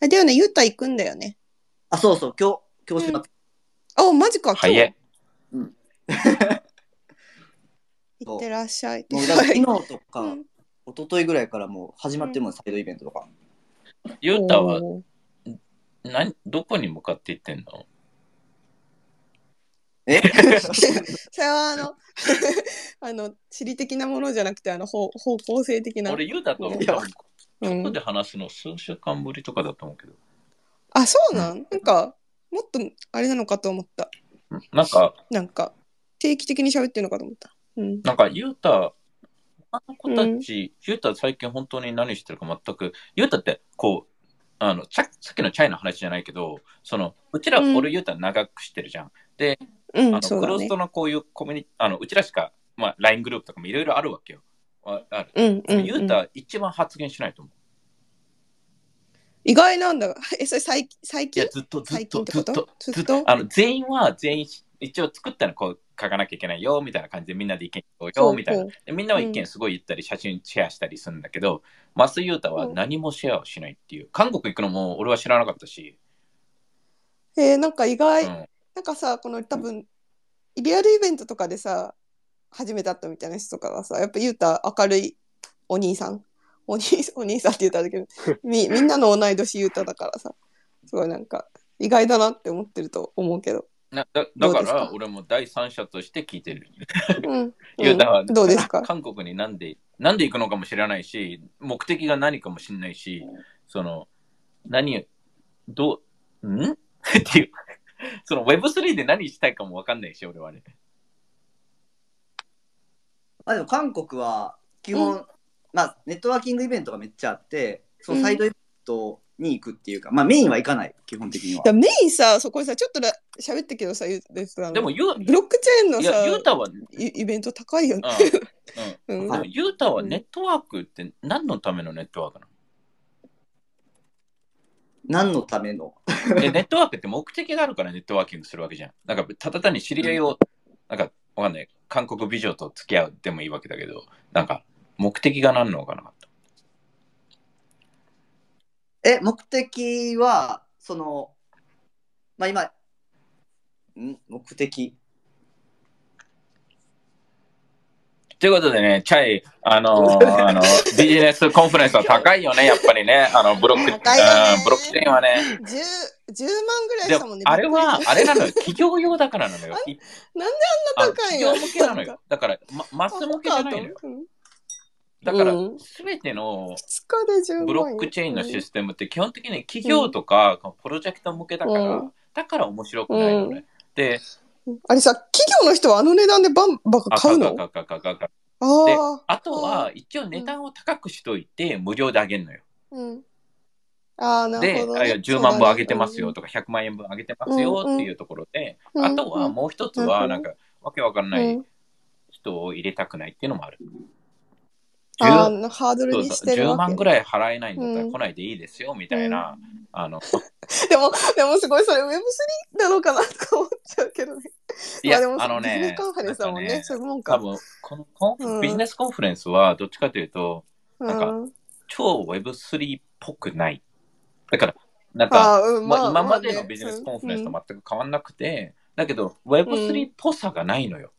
あ、だよね、ゆうた行くんだよね。あ、そうそう、今日、今日します。あ、マジか、今日。早い。行ってらっしゃい。もうだから昨日とか、うん一昨日ぐらいからもう始まってるもん、サイドイベントとか。ゆうたはおー何どこに向かって行ってんの？え？それはあの、あの、地理的なものじゃなくて、あの、方方向性的な。俺、ゆうたといやうん外で話すの数週間ぶりとかだと思うけど。あ、そうなん？なんか、もっと、あれなのかと思った。なんか、なんか、定期的に喋ってるのかと思った。うん。なんか、ゆうた、他の子たち、ゆうた最近本当に何してるか全く、ゆうたって、こう、あの、ささっきのチャイの話じゃないけど、その、うちら、うん俺ゆうた長くしてるじゃん。で、うん、あの、ねクロースト。のこういうコミュニあの、うちらしか、まあ、LINE グループとかもいろいろあるわけよ。あある。うん、うん、ゆう。うんた一番発言しないと思う。意外なんだが。え、それ最最いや、近ずっと、ずっと、ずっとと、ずっとあの、全員は全員、一応作ったのこう書かなきゃいけないよ、みたいな感じでみんなで意見言おうよ、みたいな。でみんなは意見すごい言ったり、写真シェアしたりするんだけど、マスユータは何もシェアをしないっていう。韓国行くのも俺は知らなかったし。えーなんか意外、うんなんかさ、この多分、リアルイベントとかでさ、初めて会ったみたいな人とかがさ、やっぱゆうた明るいお兄さん。お兄 お兄さんって言ったんだけど、みみんなの同い年ゆうただからさ、すごいなんか意外だなって思ってると思うけど。なだだから俺も第三者として聞いてる。うん。ユはうんどうですか？韓国になんで、なんで行くのかも知らないし、目的が何かも知らないし、その、何、どう、ん？っていう、その Web3 で何したいかもわかんないし、俺はね。まあでも韓国は基本、まあネットワーキングイベントがめっちゃあって、そのサイドイベントに行くっていうか、まあメインは行かない、基本的には。メインさ、そこでさ、ちょっとら喋ったけどさ、ゆうででも、ユーブロックチェーンのいや、さ、ユータは、イイベント高いよね。うん、うん。うん。でも、ユータはネットワークって何のためのネットワークな何のための？のでネットワークって目的があるからネットワーキングするわけじゃん。なんか、ただ単に知り合いを、なんか、わかんない。韓国美女と付き合うでもいいわけだけど、なんか、目的が何のかな？かった。え、目的は、その、まあ今、ん？目的？ということでね、チャイ、あのー あの、ビジネスコンファレンスは高いよね、やっぱりね。あの、ブロック、ブロックチェーンはね。10, 10万ぐらいしたもんね。、あれはあれなのよ。企業用だからなのよ。いなんであの高いの企業向けなのよ。だから、ま、マス向けじゃないのよ。うんだからうん、すべての2日で10万ブロックチェーンのシステムって基本的に企業とかプロジェクト向けだから、うんだから面白くないのね。で、あれさ、企業の人はあの値段でバンバカあ買うのかかかかかかあであ。あとは、一応値段を高くしといて、無料であげるのよ。うん。ああ、なるで、ほど、ね。あいや10万分上げてますよとか、100万円分上げてますよっていうところで、うんあとはもう一つは、うんなんか、わけわかんうん。ないうん人を入れたくないっていうのもある。あ10あ、ハードルにしてる10わけ。万ぐらい払えないんだったらうん来ないでいいですよみたいな、あの、でも、でもすごいそれ Web3 なのかなとか思っちゃうけどね。いや、まあでもあのねビジネスカンファレンスだもんね。なんかそういうもんか。多分このコンフうんビジネスコンファレンスはどっちかというと、なんかうん、超 Web3 っぽくない。だから、なんか、うん、ままあ、今までのね。ビジネスコンファレンスうん。と全く変わんなくて、だけど Web3 っぽさがないのよ。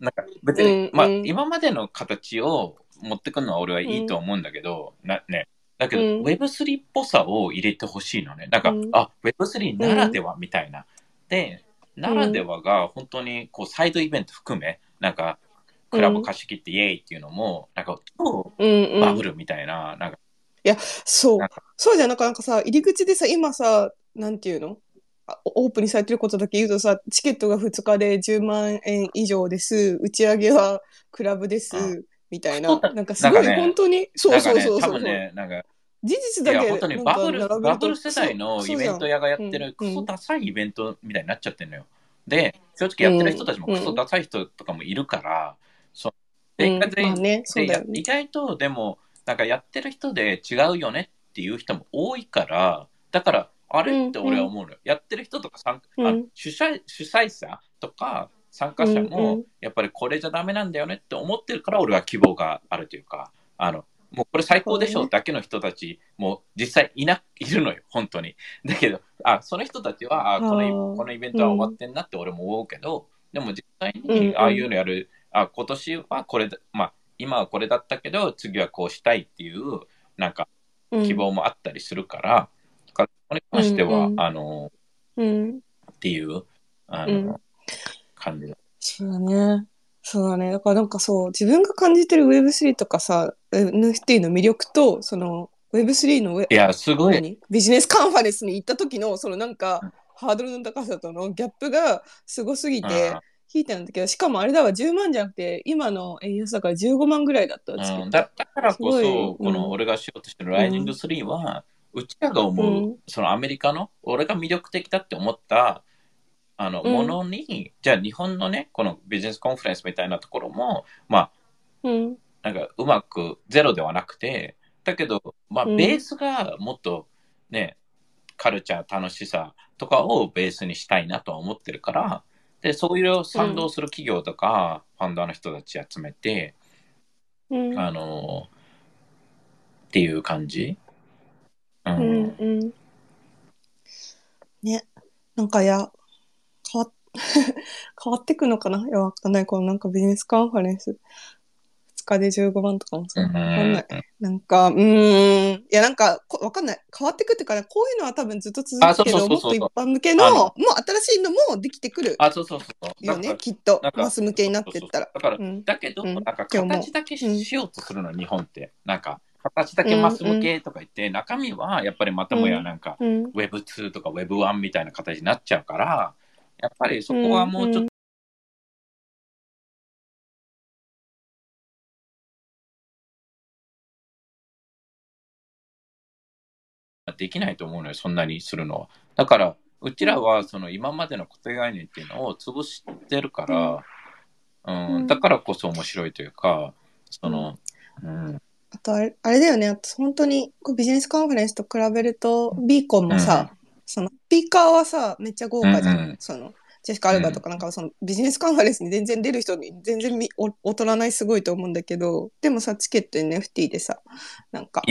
なんか別に、まあ今までの形を持ってくるのは俺はいいと思うんだけど、なね。だけど、うん。Web3 っぽさを入れてほしいのね。なんか、うん。あ、Web3 ならではみたいな。で、ならではが本当にこうサイドイベント含め、なんか、クラブ貸し切ってイエーイっていうのも、なんか超バブルみたいな、なんか、そうなんか。そうじゃん、なんかなんかさ、入り口でさ、今さ、なんていうの？あオープンにされてることだけ言うとさ、チケットが2日で10万円以上です、打ち上げはクラブです、うんみたいな。なんかすごい本当に、そうそうそうそう。なんか、事実いや、だけ本当にバブル、バブル世代のそうイベント屋がやってるクソダサいイベントみたいになっちゃってるのよ。で、正直やってる人たちもうんクソダサい人とかもいるから、そう。うんで、まあね、そうねで意。外と、でも、なんかやってる人で違うよねっていう人も多いから、だから、あれって俺は思うのよ。やってる人とか参あうん。主催主催者とか参加者うんうもん、やっぱりこれじゃダメなんだよねって思ってるから、俺は希望があるというか、あの、もうこれ最高でしょだけの人たちも実際いないるのよ、本当に。だけど、あ、その人たちは、あこのこのイベントは終わってんなって俺も思うけど、でも実際うんうん。にああいうのやる、あ、今年はこれだ、まあ、今はこれだったけど、次はこうしたいっていう、なんかうん希望もあったりするから、だからそこに関しては、うんうんあの、うん。っていう、あの、うん感じだ。そうだね。そうだね。だからなんかそう、自分が感じてる Web3 とかさ、NFT の魅力と、その Web3 のウェいや、すごい。何？ビジネスカンファレンスに行った時の、そのなんか、ハードルの高さとのギャップがすごすぎてうん、引いたんだけど、しかもあれだわ、10万じゃなくて、今の円安だから15万ぐらいだったわチケットうん、だだからこそ、このうん。俺がしようとしてるライジング3は、うちらが思う、うん。そのアメリカの、俺が魅力的だって思った、あの、うん。ものに、じゃあ日本のね、このビジネスコンファレンスみたいなところも、まあ、うん。なんかうまくゼロではなくて、だけど、まあ、うん。ベースがもっとね、カルチャー、楽しさとかをベースにしたいなとは思ってるから、で、そういう賛同する企業とか、ファンダーの人たち集めて、うん。あのっていう感じ。う。うんんうん。ね。なんかいや、変わっ、変わってくのかな？いや、わかんない。このなんかビジネスカンファレンス。2日で15万とかもさ、わかんない。なんか、うーん。いや、なんか、こわかんない。変わってくってから、こういうのは多分ずっと続あくけど、もっと一般向けの、もう新しいのもできてくるあ、そうそうそう。よね、きっと。マス向けになってったら。だから、うんだけど、うんなんか形だけししようとするの、日本って。なんか、形だけマス向けとか言って、中身はやっぱりまたもやなんか、うん。Web2 とか Web1 みたいな形になっちゃうから、やっぱりそこはもうちょっできないと思うのよ、そんなにするのは。だから、うちらはその今までの固定概念っていうのを潰してるから、うんうんだからこそ面白いというか、その、うん、あとあれ、あれだよね。本当にこうビジネスカンファレンスと比べると、ビーコンもさ、そのスピーカーはさ、めっちゃ豪華じゃん。うんうんそのジェシカ・アルバとかなんかそのビジネスカンファレンスに全然出る人に全然みお劣らないすごいと思うんだけど、でもさ、チケット NFT でさ、なんか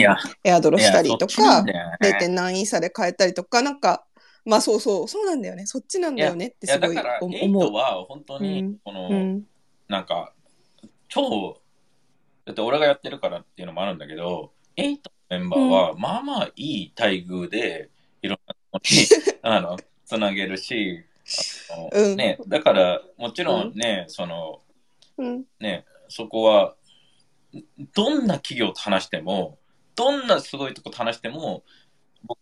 エアドロしたりとかん、だよね 0. 何イーサで買えたりとか、なんか、まあそうそう、そうなんだよね。そっちなんだよねってすごい思う。トは本当に、うんこの、うん。なんか、超、だって俺がやってるからっていうのもあるんだけど、エイトのメンバーは、まあまあいい待遇で、いろんなとこに、あの、つなげるし、うん。ね、だから、もちろんね、その、うん。ね、そこは、どんな企業と話しても、どんなすごいとこと話しても、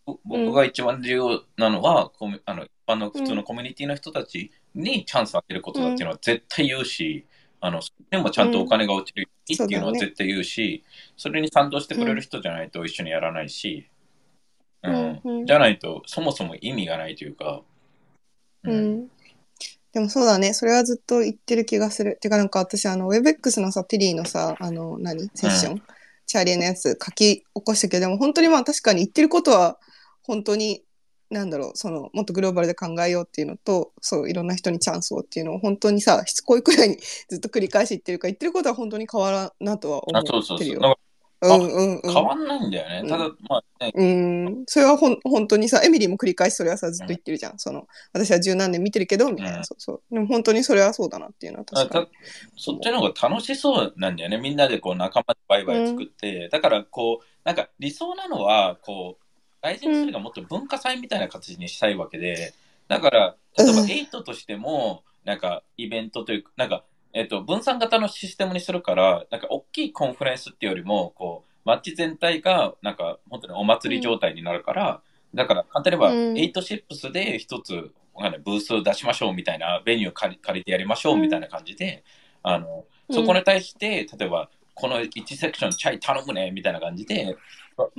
僕僕が一番重要なのは、コミあの一般の普通のコミュニティの人たちにチャンスをあげることだっていうのは絶対言うし、あの、それもちゃんとお金が落ちるっていうのは絶対言うし、それに賛同してくれる人じゃないと一緒にやらないし、うん。うん。うん。じゃないとそもそも意味がないというか、うん。でもそうだね。それはずっと言ってる気がする。てかなんか私、あの、WebX のさ、テリーのさ、あの、何？セッション、チャーリーのやつ書き起こしたけど、でも本当にまあ確かに言ってることは、本当に、なんだろう、その、もっとグローバルで考えようっていうのと、そう、いろんな人にチャンスをっていうのを本当にさ、しつこいくらいにずっと繰り返し言ってるから、言ってることは本当に変わらんなとは思あそうそうそう。うんうんうん。変わんないんだよね。うんただ、まあね、うん、それはほん本当にさ、エミリーも繰り返しそれはさ、ずっと言ってるじゃん。その、私は十何年見てるけど、みたいな、うんそうそう。でも本当にそれはそうだなっていうのはあ確かにた。そっちの方が楽しそうなんだよね。みんなでこう仲間で vibe 作って。だからこう、なんか理想なのは、こう、大事にするがもっと文化祭みたいな形にしたいわけで、だから、例えばうん8としても、なんかイベントというか、なんか、えっと、分散型のシステムにするから、なんか大きい conference っていうよりも、こう、街全体が、なんか、本当にお祭り状態になるから、だから、簡単に言えば、うん。8シップスで一つ、わかんブースを出しましょうみたいな、ベニュー借り借りてやりましょうみたいな感じで、あの、そこに対して、例えば、この1セクションチャイ頼むねみたいな感じで、っ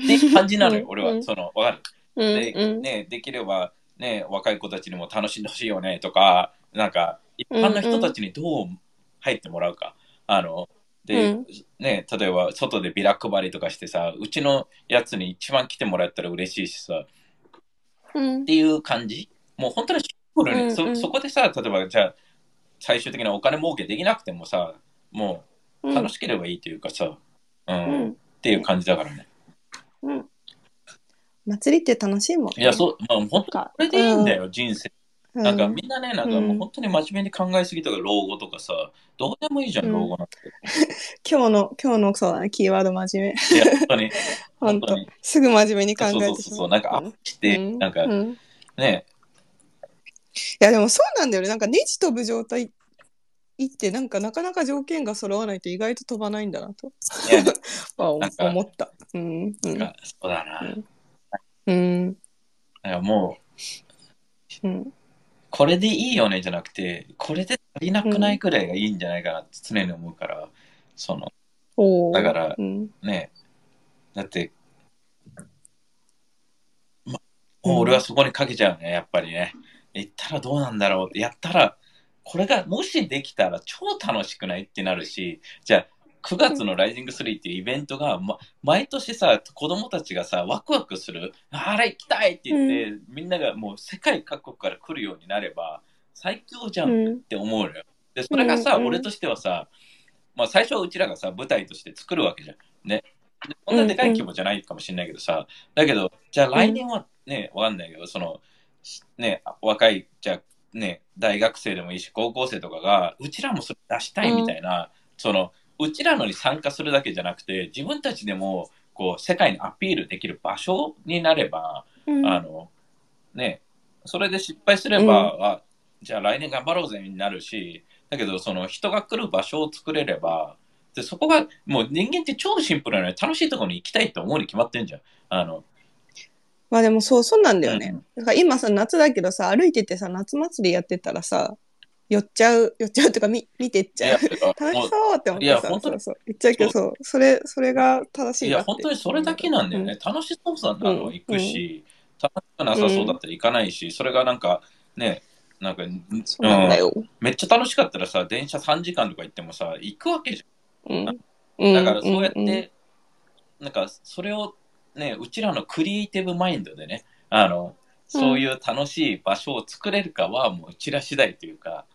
て感じなのよ、うん。俺は。うん。その、わかる？うん。で、うん。ね、できれば、ね、若い子たちにも楽しんでほしいよねとか、なんか、一般の人たちにどう入ってもらうか。あの、で、うんね、例えば、外でビラ配りとかしてさ、うちのやつに一番来てもらったら嬉しいしさ、うんっていう感じ？もう本当にシンプルに、うんうんそそこでさ、例えば、じゃあ、最終的なお金儲けできなくてもさ、もう楽しければいいというかさ、うん。うんっていう感じだからね。うん。祭りって楽しいもん、ね。いや、そう、まあ、本当にこれでいいんだよ、人生。うん。なんかみんなね、なんかうんもう本当に真面目に考えすぎとか、老後とかさ、どうでもいいじゃん、うん老後なんて。今日の、今日のそうだね、キーワード真面目。いや、本当に。本当に。すぐ真面目に考えて。そうそうそう、なんかアップして、うんなんかうんね、いやでもそうなんだよね。なんかネジ飛ぶ状態ってなんかなかなか条件が揃わないと意外と飛ばないんだなと 思った。うん。うん。なんかそうだな。うんうん。なんかもう、うん。これでいいよねじゃなくて、これで足りなくないくらいがいいんじゃないかなって常に思うから、その、だからうん。ね、だって、ま、うんもう俺はそこにかけちゃうね、やっぱりね。行ったらどうなんだろうやったら、これがもしできたら超楽しくないってなるし、じゃあ、9月のライジング3っていうイベントが、ま、毎年さ、子供たちがさ、ワクワクする、あれ行きたいって言って、みんながもう世界各国から来るようになれば、最強じゃんっうん。て思うのよ。で、それがさ、うんうん俺としてはさ、まあ最初はうちらがさ、舞台として作るわけじゃん。ね。でこんなでかい規模じゃないかもしれないけどさ、だけど、じゃあ来年はね、わかんないけど、その、ね、若い、じゃあね、大学生でもいいし、高校生とかが、うちらもそれ出したいみたいな、その、うちらのに参加するだけじゃなくて、自分たちでも、こう、世界にアピールできる場所になれば、うんあの、ね、それで失敗すれば、あじゃあ来年頑張ろうぜになるし、だけど、その人が来る場所を作れれば、でそこが、もう人間って超シンプルなのに楽しいところに行きたいと思うに決まってんじゃん。あの、まあでもそう、そうなんだよね。うんだから今さ、夏だけどさ、歩いててさ、夏祭りやってたらさ、寄っちゃう、寄っちゃうとか見見てっちゃう。楽しそうって思ってさ、そうそう。言っちゃうけど、そう、それ、それが正しいいや、本当にそれだけなんだよね。楽しそうさなのうん行くし、楽しくなさそうだったら行かないし、それがなんか、ね、なんか、うん。そうなんだよ。めっちゃ楽しかったらさ、電車3時間とか行ってもさ、行くわけじうん。ゃん。だからそうやって、なんかそれをね、うちらのクリエイティブマインドでね、あの、そういう楽しい場所を作れるかはもううちら次第というか、うん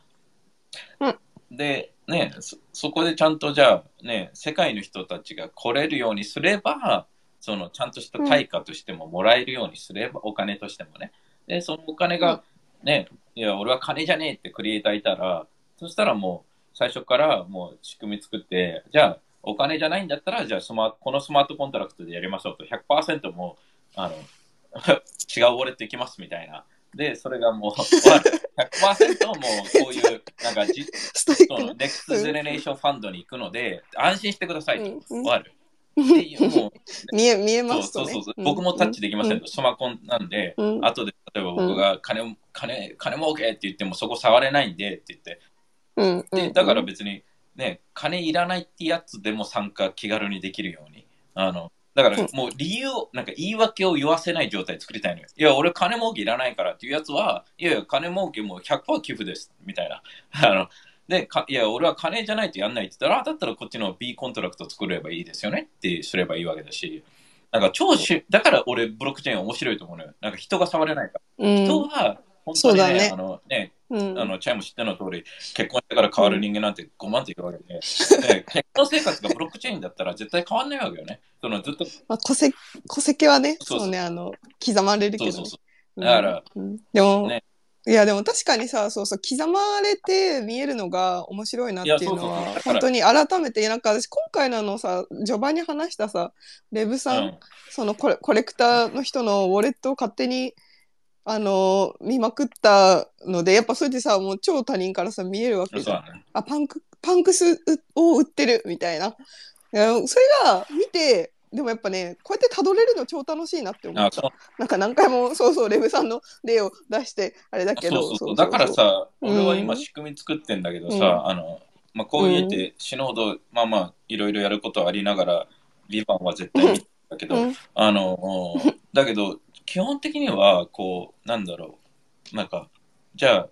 で、ねそ、そこでちゃんとじゃあね、世界の人たちが来れるようにすれば、そのちゃんとした対価としてももらえるようにすれば、お金としてもね。で、そのお金がね、いや、俺は金じゃねえってクリエイターいたら、そしたらもう最初からもう仕組み作って、じゃあお金じゃないんだったら、じゃあスマこのスマートコントラクトでやりましょうと、100%もう、あの、違うウォレット行きますみたいな。で、それがもう、100%もうこういう、なんかじ、ストイックなその next generation fund に行くので、安心してくださいと。うんうんわかるっていうもう 見え、見えますとね。そうそうそう、ん僕もタッチできませんと、スマコンなんで、うん後で例えば僕が金、金、金儲けって言ってもそこ触れないんでって言って、うん。うん。でだから別にね、金いらないってやつでも参加気軽にできるように。あのだからうんもう理由を、なんか言い訳を言わせない状態作りたいのよ。いや、俺金儲けいらないからっていうやつは、いやいや、金儲けもう100%寄付です、みたいな。あのでか、いや、俺は金じゃないとやんないって言ったら、あだったらこっちの B コントラクト作ればいいですよねってすればいいわけだし、なんか超し、だから俺ブロックチェーン面白いと思うのよ。なんか人が触れないから。うん。人は、本当にね、そうだねあのね、うん。あの、チャイも知っての通り、結婚してから変わる人間なんてごまんといるわけで、ね結婚生活がブロックチェーンだったら絶対変わんないわけよね。そのずっと、まあ、戸籍、戸籍はね、そうね、あの、刻まれるけどね。そうそうそう。だから、うん。でも、ね。いやでも確かにさそうそう刻まれて見えるのが面白いなっていうのは本当に改めてなんか私今回のあのさ序盤に話したさレブさん、うん。そのコレコレクターの人のウォレットを勝手にあの見まくったのでやっぱそれでさもう超他人からさ見えるわけじゃん。ね。あパンクパンクスを売ってるみたいな。いやそれが見てでもやっぱねこうやってたどれるの超楽しいなって思った。あそう。なんか何回もそうそうレブさんの例を出してあれだけど。そうそうそう。だからさ、うん。俺は今仕組み作ってんだけどさ、うん。あの、まあ、こう言って死ぬほど、まあまあ、いろいろやることはありながら、リバンは絶対見てんだけど、うん。あの、だけど、基本的には、こう、なんだろう、なんか、じゃあ、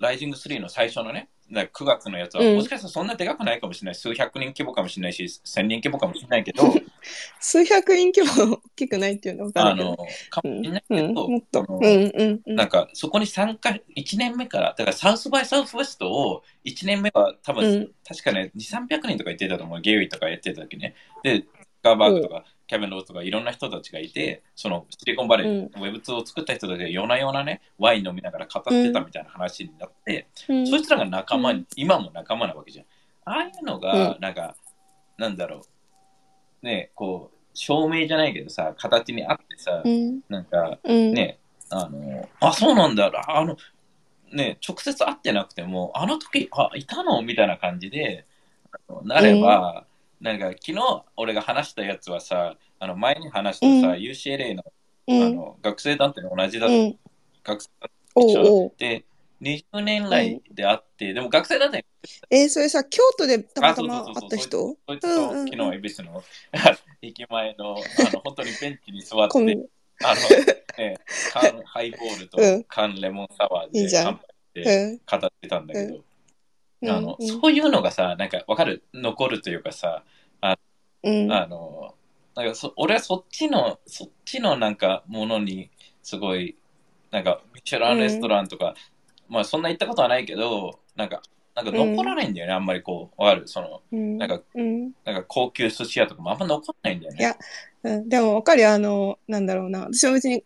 ライジング3の最初のね、なんか9月のやつは、うんもしかしたらそんなでかくないかもしれない。数百人規模かもしれないし、千人規模かもしれないけど、数百人規模大きくないっていうのは分かるけどあの、かもしれないけうん、ど、もっとあのうんうんうんなんか、そこに参加、1年目から、だからサウスバイサウスウェストを1年目は多分、うん確かね、2、300人とか言ってたと思う。ゲイウィとかやってた時ね。で、カーバーグとか、キャメローズとかいろんな人たちがいて、そのシリコンバレー、ウェブ2を作った人たちが夜な夜なね、ワイン飲みながら語ってたみたいな話になって、うん。そいつらが仲間に、うん。今も仲間なわけじゃん。ああいうのが、なんか、なんだろう、ね、こう、証明じゃないけどさ、形にあってさ、うん。なんか、うん。ね、あの、あ、そうなんだ、あの、ね、直接会ってなくても、あの時、あ、いたのみたいな感じで、なれば、なんか、昨日俺が話したやつはさ、あの、前に話したさ、うん。UCLA のうん。あの学生団体の同じだ、うん。学生団体おうで、20年来であって、でも学生団体えーそれさ京都でたまあたま会った人？そいつとうんうんうん。昨日、恵比寿の 駅前の、あの、本当にベンチに座って、あの、ね、缶ハイボールとうん。缶レモンサワーで乾杯してうん。語ってたんだけど、うんあの、うんそういうのがさ、なんかわかる、残るというかさ、うん。あの、なんかそ俺はそっちの、そっちのなんかものにすごい、なんかミシュランレストランとか、まあそんな行ったことはないけど、なんか、なんか残らないんだよね、あんまりこう、わかる、その、うん。なんか、うん。なんか高級寿司屋とかもあんま残らないんだよね。いやうん、でも分かるよ。あのなんだろうな。私は別に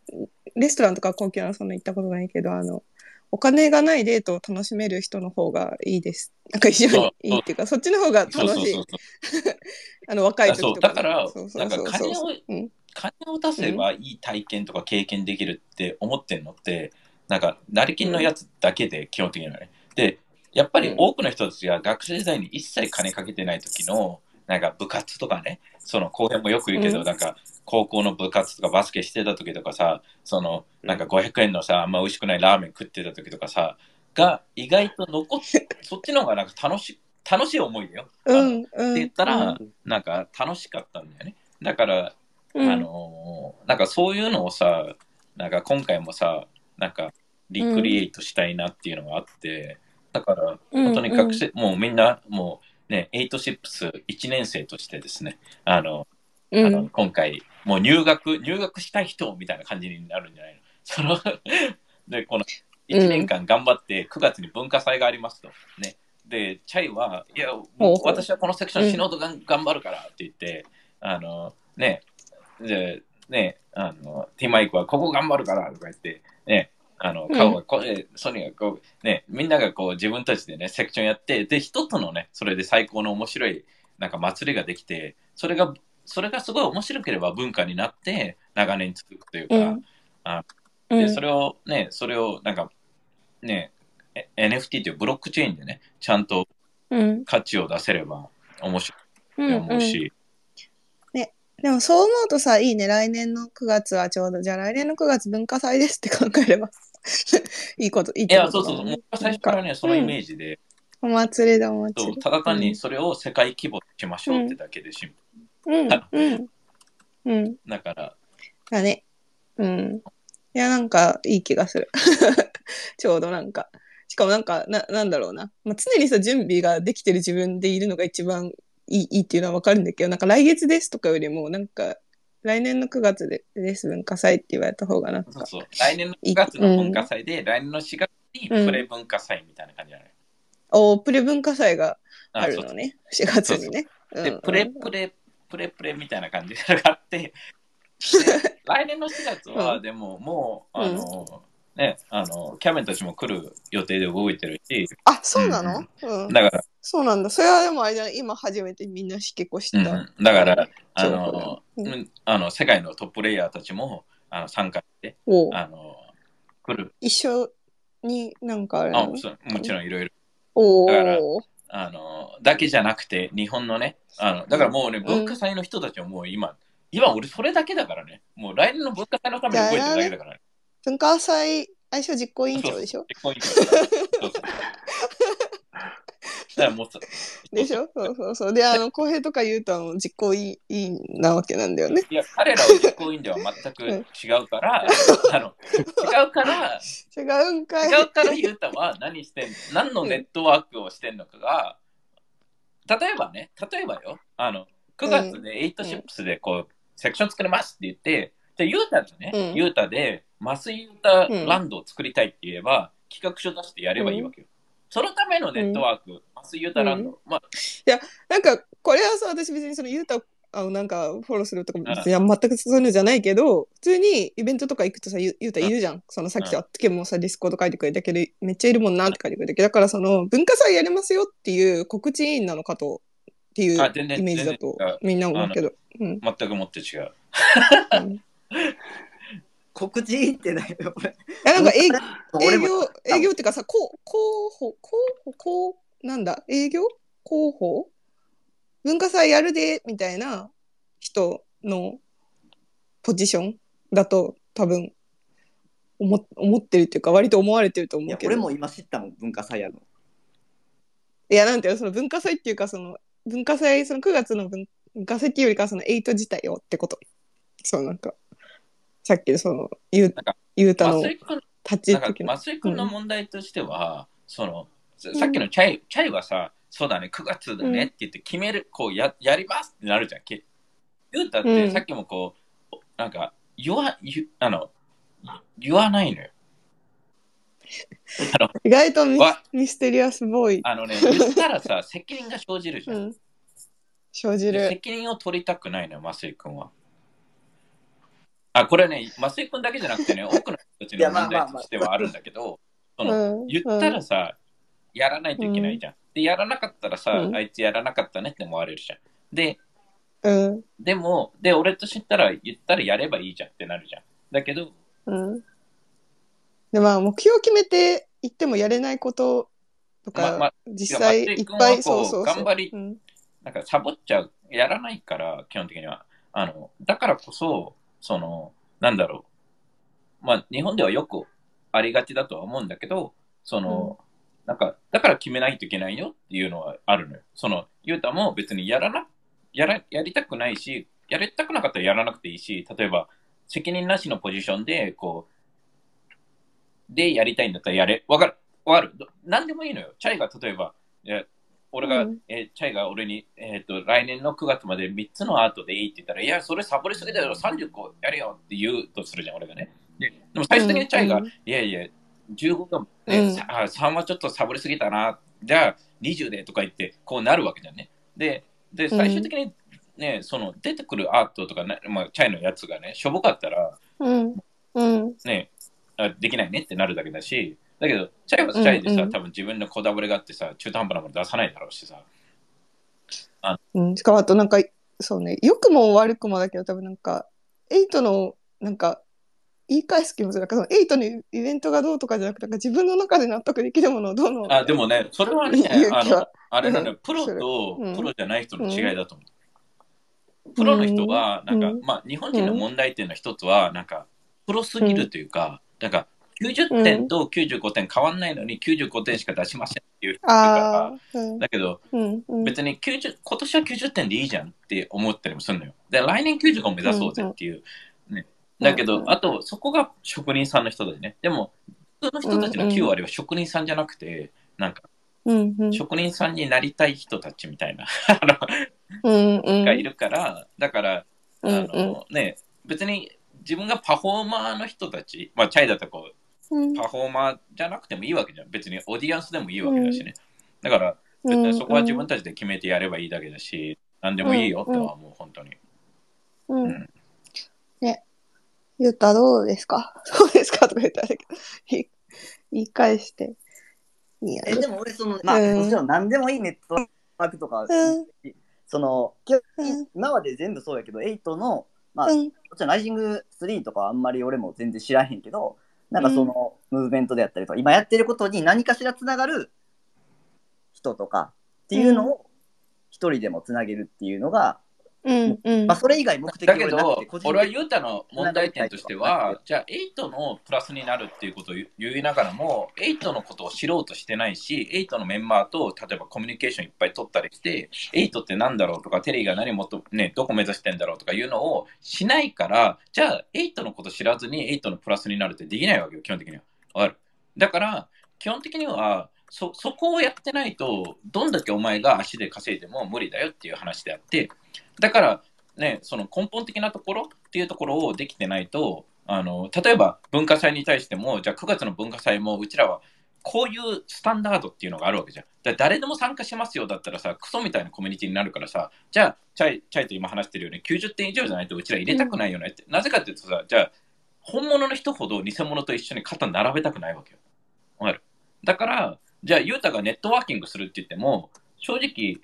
レストランとか高級なのそんな行ったことないけどあのお金がないデートを楽しめる人の方がいいです。なんか一緒にいいっていうかそっちの方が楽しい。あの若い時とかだからなかうんそうそう。金をうん。金を出せばいい体験とか経験できるって思ってんのって、なんか、成金のやつだけで、基本的にはね。で、やっぱり多くの人たちが学生時代に一切金かけてない時の、なんか部活とかね、その後編もよく言うけど、うん。なんか、高校の部活とかバスケしてた時とかさ、その、なんか500円のさ、あんま美味しくないラーメン食ってた時とかさ、が意外と残って、そっちの方がなんか楽しい、楽しい思いだよ。うんうん。って言ったら、うん。なんか楽しかったんだよね。だから、うん。あのーなんかそういうのをさ、なんか今回もさ、なんか recreate したいなっていうのがあって、だから本当に学生、もうみんなもうね、エイトシップス1年生としてですね、あの、うん。あの今回、もう入学、入学したい人みたいな感じになるんじゃないの？そので、この1年間頑張って9月に文化祭がありますと。ね。で、チャイは、いや、ほうほう。私はこのセクション死のうとがん頑張るからって言って、あの、ね、で、ね、あの、ティマイクはここ頑張るからとか言って、ね、あの、顔がこ、えソニーがこう、ね、みんながこう自分たちでね、セクションやって、で、人とのね、それで最高の面白い、なんか祭りができて、それが、それがすごい面白ければ文化になって、長年続くというか、うん。あで、うん。それをね、それをなんか、ね、え NFT というブロックチェーンでね、ちゃんとうん。価値を出せれば面白いうんと思うし、でもそう思うとさいいね。来年の9月はちょうどじゃあ来年の9月文化祭ですって考えれば いいこといいことそうそうそう、もう最初からね、そのイメージで、お祭りだおそう祭りただ単にそれを世界規模にしましょうってだけでシンプうんうんうんル。だから、だね。うん。いやなんかいい気がする。ちょうどなんか。しかもなんかななんだろうな、まあ、常にさ準備ができてる自分でいるのが一番いいいいっていうのはわかるんだけどなんか来月ですとかよりもなんか来年の9月でです文化祭って言われた方がなんかそうそう、来年の9月の文化祭で、来年の4月にプレ文化祭みたいな感じじゃない、おプレ文化祭があるのね。4月にね。で、プレプレ、プレプレみたいな感じがあって、で 来年の4月は、うん。でももう、あの、ね、あの、キャメンたちも来る予定で動いてるし、あそうなの、うん。だから、そうなんだ。それはでもあれ今初めてみんな引き越しうんた、だから、あの、あの世界のトッププレイヤーたちもあの参加して、あの、来る。一緒になんかあるの？あそうもちろんいろいろ。おだからおあの、だけじゃなくて、日本のね、あの、だからもうね、ん。文化祭の人たちはもう今、今俺それだけだからね。もう来年の文化祭のために動いてるだけだからね。文化祭相性実行委員長でしょ？結婚以上だ からそうそうだからもうさでしょ？そうそうそう。であの浩平とか言うとあの実行委員なわけなんだよね。いや、彼らは実行委員では全く違うから、あの、違うから、違うんかい。違うからゆうたは何してん何のネットワークをしてんのかが、例えばね、例えばよ、あの、9月で8シップスでこう、セクション作りますって言って、で、ゆうたとね、うん。ゆうたで、マスユータランドを作りたいって言えば、企画書出してやればいいわけよ。そのためのネットワーク、マスユータランド、まあ、なんかこれはさ私別にそのユータあのなんかフォローするとか別に全くそういうのじゃないけど普通にイベントとか行くとさゆゆうたいるじゃん。そのさっきさつけもさディスコード書いてくれたけどめっちゃいるもんなって書いてくれたけどだからその文化祭やりますよっていう告知委員なのかとっていうイメージだとみんな思うけど、うん。全くもって違う。うん 告知ってないよ。なんか営 営業営業っていうかさこう候補候補こうなんだ？営業？広報？文化祭やるでみたいな人のポジションだと多分思思ってるっていうか割と思われてると思いうやけど。俺も今知ったもん、文化祭やの。いやなんていうの？その文化祭っていうかその文化祭その9月の文文化祭っていうよりかはその8自体よってこと。そうなんかさっきのそのゆうなんかゆうたの増井君立ちなんか時の増井君の問題としては、そのささっきのチャイ、チャイはさ、そうだね、9月だねって言って決める、こうややりますってなるじゃん。けゆうたっうんてさっきもこう、なんか言わ言あの言わないのよ。あの 意外とミわスミステリアスボーイ、あのね、言ったらさ、責任が生じるじゃ。うんん、生じる責任を取りたくないのよ、増井君は。あ、これね、増井君だけじゃなくてね、多くの人たちの問題としてはあるんだけど、言ったらさ、やらないといけないじゃん。で、やらなかったらさ、うんあいつやらなかったねって思われるじゃん。で、うんでも、で、俺と知ったら言ったらやればいいじゃんってなるじゃん。だけど、うんでまあ目標を決めていってもやれないこととか、まま実際いっぱい松井君はこうそうそうそう頑張りうんなんかサボっちゃう、やらないから、基本的には。あの、だからこそ、その、なんだろう。まあ、日本ではよくありがちだとは思うんだけど、その、なんか、だから決めないといけないよっていうのはあるのよ。その、ゆうたも別にやらな、やら、やりたくないし、やりたくなかったらやらなくていいし、例えば、責任なしのポジションで、こう、でやりたいんだったらやれ。わかるわかるど何でもいいのよ。チャイが例えば、俺が、うん。えーチャイが俺に、えっ、と、来年の9月まで3つのアートでいいって言ったら、いや、それサボりすぎだよ、30個やれよって言うとするじゃん、俺がね。ででも最終的にチャイが、うんいやいや、15個、ねうん。さあ3はちょっとサボりすぎたな、じゃあ20でとか言って、こうなるわけじゃんね。で、で最終的にね、その出てくるアートとか、ねまあ、チャイのやつがね、しょぼかったら、うん。うん。ね、あできないねってなるだけだし、だけど、チャイはチャイでさ、うんうん。多分自分のこだわりがあってさ、中途半端なもの出さないだろうしさ。うん、しかもあとなんかそうね良くも悪くもだけど多分なんかエイトのなんか言い返す気もする。なんかそのエイトのイベントがどうとかじゃなくてなんか自分の中で納得できるものをどうのあ、でもね、それはね、勇あのあれなのよ。うん。プロとうん。プロじゃない人の違いだと思う。プロの人は、なんか、うん。まあ、日本人の問題点の一つは、なんか、プロすぎるというか、なんか、90点と95点変わんないのに95点しか出しませんっていう人いるからあ、ーうん。だけど、うんうん。別に90今年は90点でいいじゃんって思ったりもするのよ。で、来年95目指そうぜっていう。ね、だけど、うん。あと、そこが職人さんの人だよね。でも、普通の人たちの9割は職人さんじゃなくて、なんか、うんうん。職人さんになりたい人たちみたいなあうんうん。のがいるから、だから、うんあのね、別に自分がパフォーマーの人たち、まあ、チャイだとこうんう、パフォーマーじゃなくてもいいわけじゃん。別にオーディエンスでもいいわけだしね。だから、別にそこは自分たちで決めてやればいいだけだし、何でもいいよっては思う、本当に。うん。うん。ね。ゆうたどうですか？そうですかとか言ったらあれだけど言い返して。いいや。え、でも俺、その、まあ、うんもちろん何でもいいネットワークとか、うん。その、基本的うん。に今まで全部そうやけど、8の、まあ、うん。もちろんライジング3とかはあんまり俺も全然知らへんけど、なんかその、ムーブメントであったりとか、今やってることに何かしらつながる人とかっていうのを一人でもつなげるっていうのが、うんうん。まあ、それ以外目的だけど俺はユータの問題点としては、じゃあ8のプラスになるっていうことを言いながらも、8のことを知ろうとしてないし、8のメンバーと例えばコミュニケーションいっぱい取ったりして、8ってなんだろうとか、テリーが何もっと、ね、どこ目指してんだろうとかいうのをしないから、じゃあ8のこと知らずに8のプラスになるってできないわけよ、基本的には。わかる？だから、基本的には、そそこをやってないと、どんだけお前が足で稼いでも無理だよっていう話であって、だから、ね、その根本的なところっていうところをできてないと、あの例えば文化祭に対しても、じゃあ9月の文化祭もうちらはこういうスタンダードっていうのがあるわけじゃん。だ誰でも参加しますよだったらさ、クソみたいなコミュニティになるからさ、じゃあ、チャイチャイと今話してるように90点以上じゃないとうちら入れたくないよねって。なぜかっていうとさ、じゃあ、本物の人ほど偽物と一緒に肩並べたくないわけよ。わかる？だから、じゃあ、ユータがネットワーキングするって言っても、正直、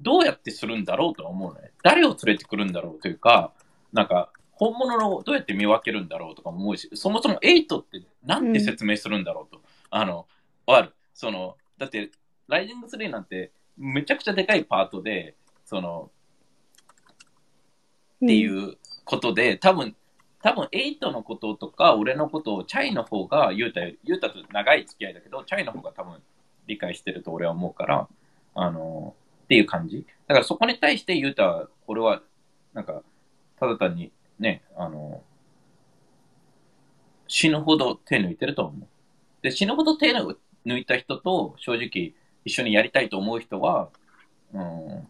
どうやってするんだろうとは思うね。誰を連れてくるんだろうというか、なんか、本物のどうやって見分けるんだろうとかも思うし、そもそも8ってなんて説明するんだろうと。あの、ある。その、だって、ライジング3なんてめちゃくちゃでかいパートで、その、っていうことで、多分、多分8のこととか、俺のことをチャイの方が、ユータ、ユータと長い付き合いだけど、チャイの方が多分理解してると俺は思うから、あの、っていう感じ。だからそこに対してユータは、俺は、なんか、ただ単にね、あの、死ぬほど手抜いてると思う。で、死ぬほど手抜いた人と、正直、一緒にやりたいと思う人は、うん、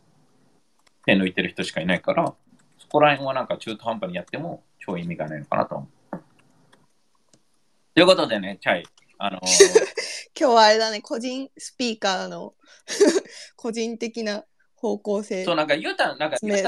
手抜いてる人しかいないから、そこら辺はなんか中途半端にやっても超意味がないのかなと思う。ということでね、チャイ、あのー 今日はあれだね、個人スピーカーの 個人的な方向性。そう、なんか言うた、なんか俺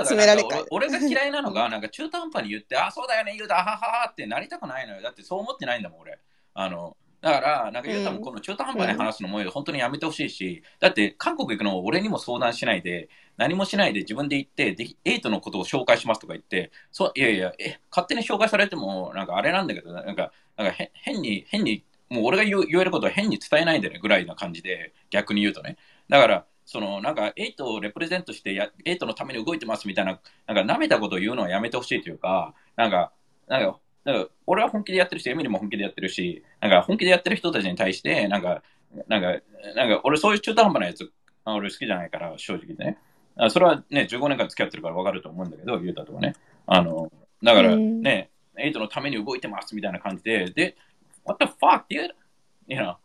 俺が嫌いなのが、なんか中途半端に言って、あ、そうだよね、言うた、はははってなりたくないのよ。だってそう思ってないんだもん、俺。あの、だから、なんか言うたもうんこの中途半端に話すのも本当にやめてほしいし、だって韓国行くのを俺にも相談しないで、何もしないで自分で行って、でエイトのことを紹介しますとか言って、そういやいやえ、勝手に紹介されても、なんかあれなんだけど、なんか、なんかへ変に、変に、もう俺が言う言えることを変に伝えないでねぐらいな感じで、逆に言うとね。だから、そのなんか、エイトをレプレゼントしてや、エイトのために動いてますみたいな、なんか、舐めたことを言うのはやめてほしいというか、なんか、なんか、なんか俺は本気でやってるし、エミリも本気でやってるし、なんか、本気でやってる人たちに対して、なんか、なんか、なんか、俺そういう中途半端なやつ、あ俺好きじゃないから、正直ね。あそれはね、15年間付き合ってるから分かると思うんだけど、ユータとかね。あの、だからうんね、エイトのために動いてますみたいな感じで、で、What the fuck, dude? You know,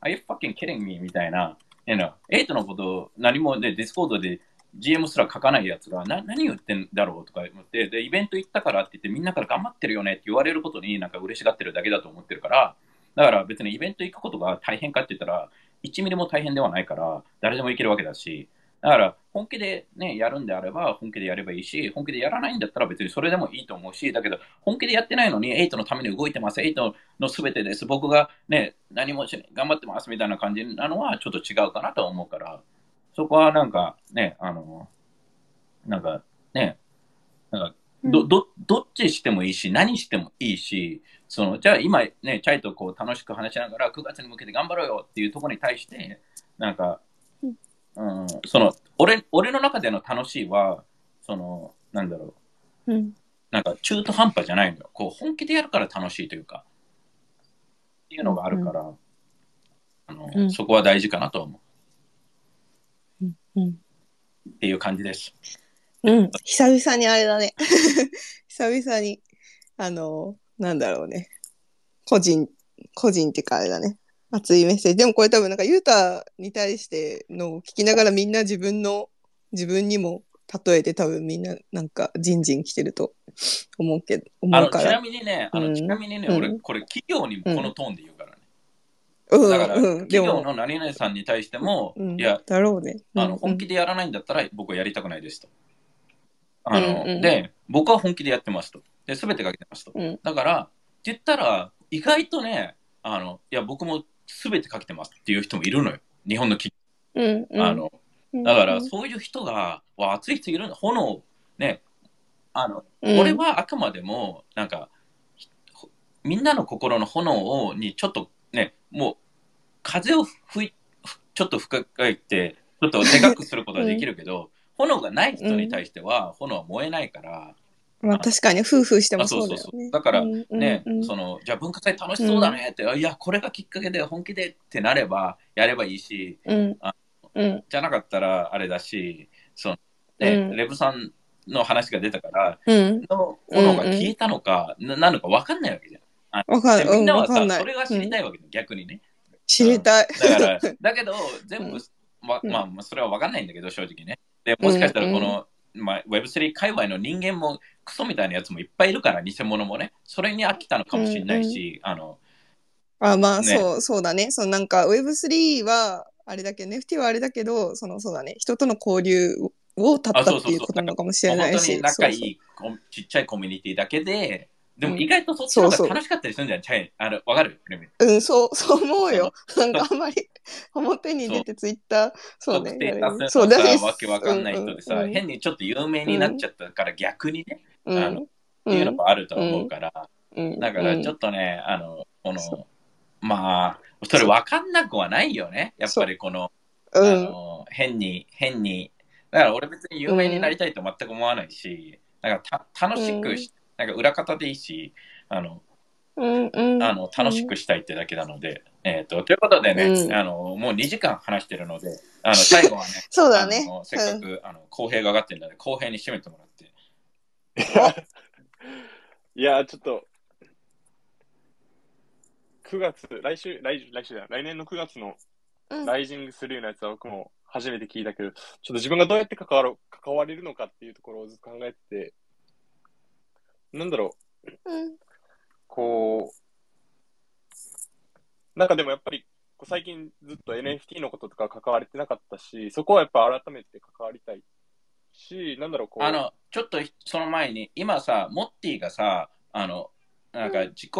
are you fucking kidding me? みたいな、you know, エイトのこと何もで、ディスコードで GM すら書かないやつがな何言ってんだろうとか思って、で、イベント行ったからって言ってみんなから頑張ってるよねって言われることになんか嬉しがってるだけだと思ってるから、だから別にイベント行くことが大変かって言ったら、1ミリも大変ではないから、誰でも行けるわけだし、だから本気でね、やるんであれば本気でやればいいし、本気でやらないんだったら別にそれでもいいと思うし、だけど本気でやってないのに、エイトのために動いてます、エイトのすべてです、僕がね、何もし頑張ってますみたいな感じなのはちょっと違うかなと思うから、そこはなんかね、あの、なんかね、なんかど、ど、どっちしてもいいし、何してもいいし、その、じゃあ今ね、チャイとこう楽しく話しながら9月に向けて頑張ろうよっていうところに対して、なんか、うん、その、俺、俺の中での楽しいは、その、なんだろう、うんなんか中途半端じゃないのよ。こう本気でやるから楽しいというか、っていうのがあるから、あのうんそこは大事かなと思ううんっていう感じです。うん、久々にあれだね。久々に、あの、なんだろうね。個人、個人ってかあれだね。熱いメッセージ。でもこれ多分なんか、ゆうたに対してのを聞きながらみんな自分の、自分にも例えて多分みんななんか、じんじん来てると思うけど、思うから。みにね、あのうんちなみにね、うん俺、これ企業にもこのトーンで言うからね。うん、だから、うん、で企業も、の何々さんに対しても、うん、いや、だろうね。あの本気で、でやらないんだったら僕はやりたくないですと。あのうんうんで、僕は本気でやってますと。で、すべてかけてますと。うんだから、って言ったら、意外とね、あの、いや、僕もすべてかけてますっていう人もいるのよ。日本の企うん、うん。業。あの、うん、だから、そういう人が、わ、熱い人いるんだ。炎、ね、あの、うん、俺はあくまでも、なんか、ひみんなの心の炎をにちょっとね、もう、風を吹い、ふちょっと吹かいて、ちょっとでかくすることはできるけど、炎がない人に対しては、炎は燃えないから、まあ確かに夫婦してもあそうそうだよね。そう。そうだからうんうんね、うん。その、じゃあ文化祭楽しそうだねって、いや、これがきっかけで本気でってなれば、やればいいし、うん。あうん。じゃなかったらあれだし、その、ね、うん。レブさんの話が出たから、うん。の炎が消えたのか、ななのか分かんないわけじゃん。わかんでみんなはさ、それが知りたいわけだ、逆にね。知りたい。だから、だけど、全部、うん。ままあ、それは分かんないんだけど、正直ね。でもしかしたら、この、まあ、Web3 界隈の人間もクソみたいなやつもいっぱいいるから、偽物もね。それに飽きたのかもしれないし、あの、あ、まあ、ねそう、そうだね。そのなんか Web3 は、あれだけど、NFT はあれだけど、その、そうだね。人との交流をたったっていうことなのかもしれないし。本当に仲いそういコミちっちゃいコミュニティだけで、でもうん。意外とそっちの方が楽しかったりするんじゃん。チャイあのわかる？そううん、そう、そう思うよ。なんかあんまり表に出てツイッター、そうね。そうだねさ、わけわかんない人でさ、変にちょっと有名になっちゃったから逆にね、うん。あのっていうのもあると思うから、うん。だからちょっとね、あの、この、まあ、それわかんなくはないよね。やっぱりこの、あう。ん。の変に、変に、だから俺別に有名になりたいと全く思わないし、なんかた楽しくし、なんか裏方でいいし、あの、うんうん。あの楽しくしたいってだけなので、えっ、と、ということでね、うん。あの、もう2時間話してるので、あの、最後はね、そうだね。せっかく、あの、公平が上がってるので、公平に締めてもらって。いや、ちょっと、9月、来週、来来週だ、来年の9月のうん。ライジングスルーのやつは僕も初めて聞いたけど、ちょっと自分がどうやって関わろ関われるのかっていうところをずっと考えてて、なんだろう、うん。こう、なんかでもやっぱり、こう最近ずっと NFT のこととか関われてなかったし、そこはやっぱ改めて関わりたいし、なんだろう、こう、あの、ちょっとその前に、今さ、モッティがさ、あの、なんか自己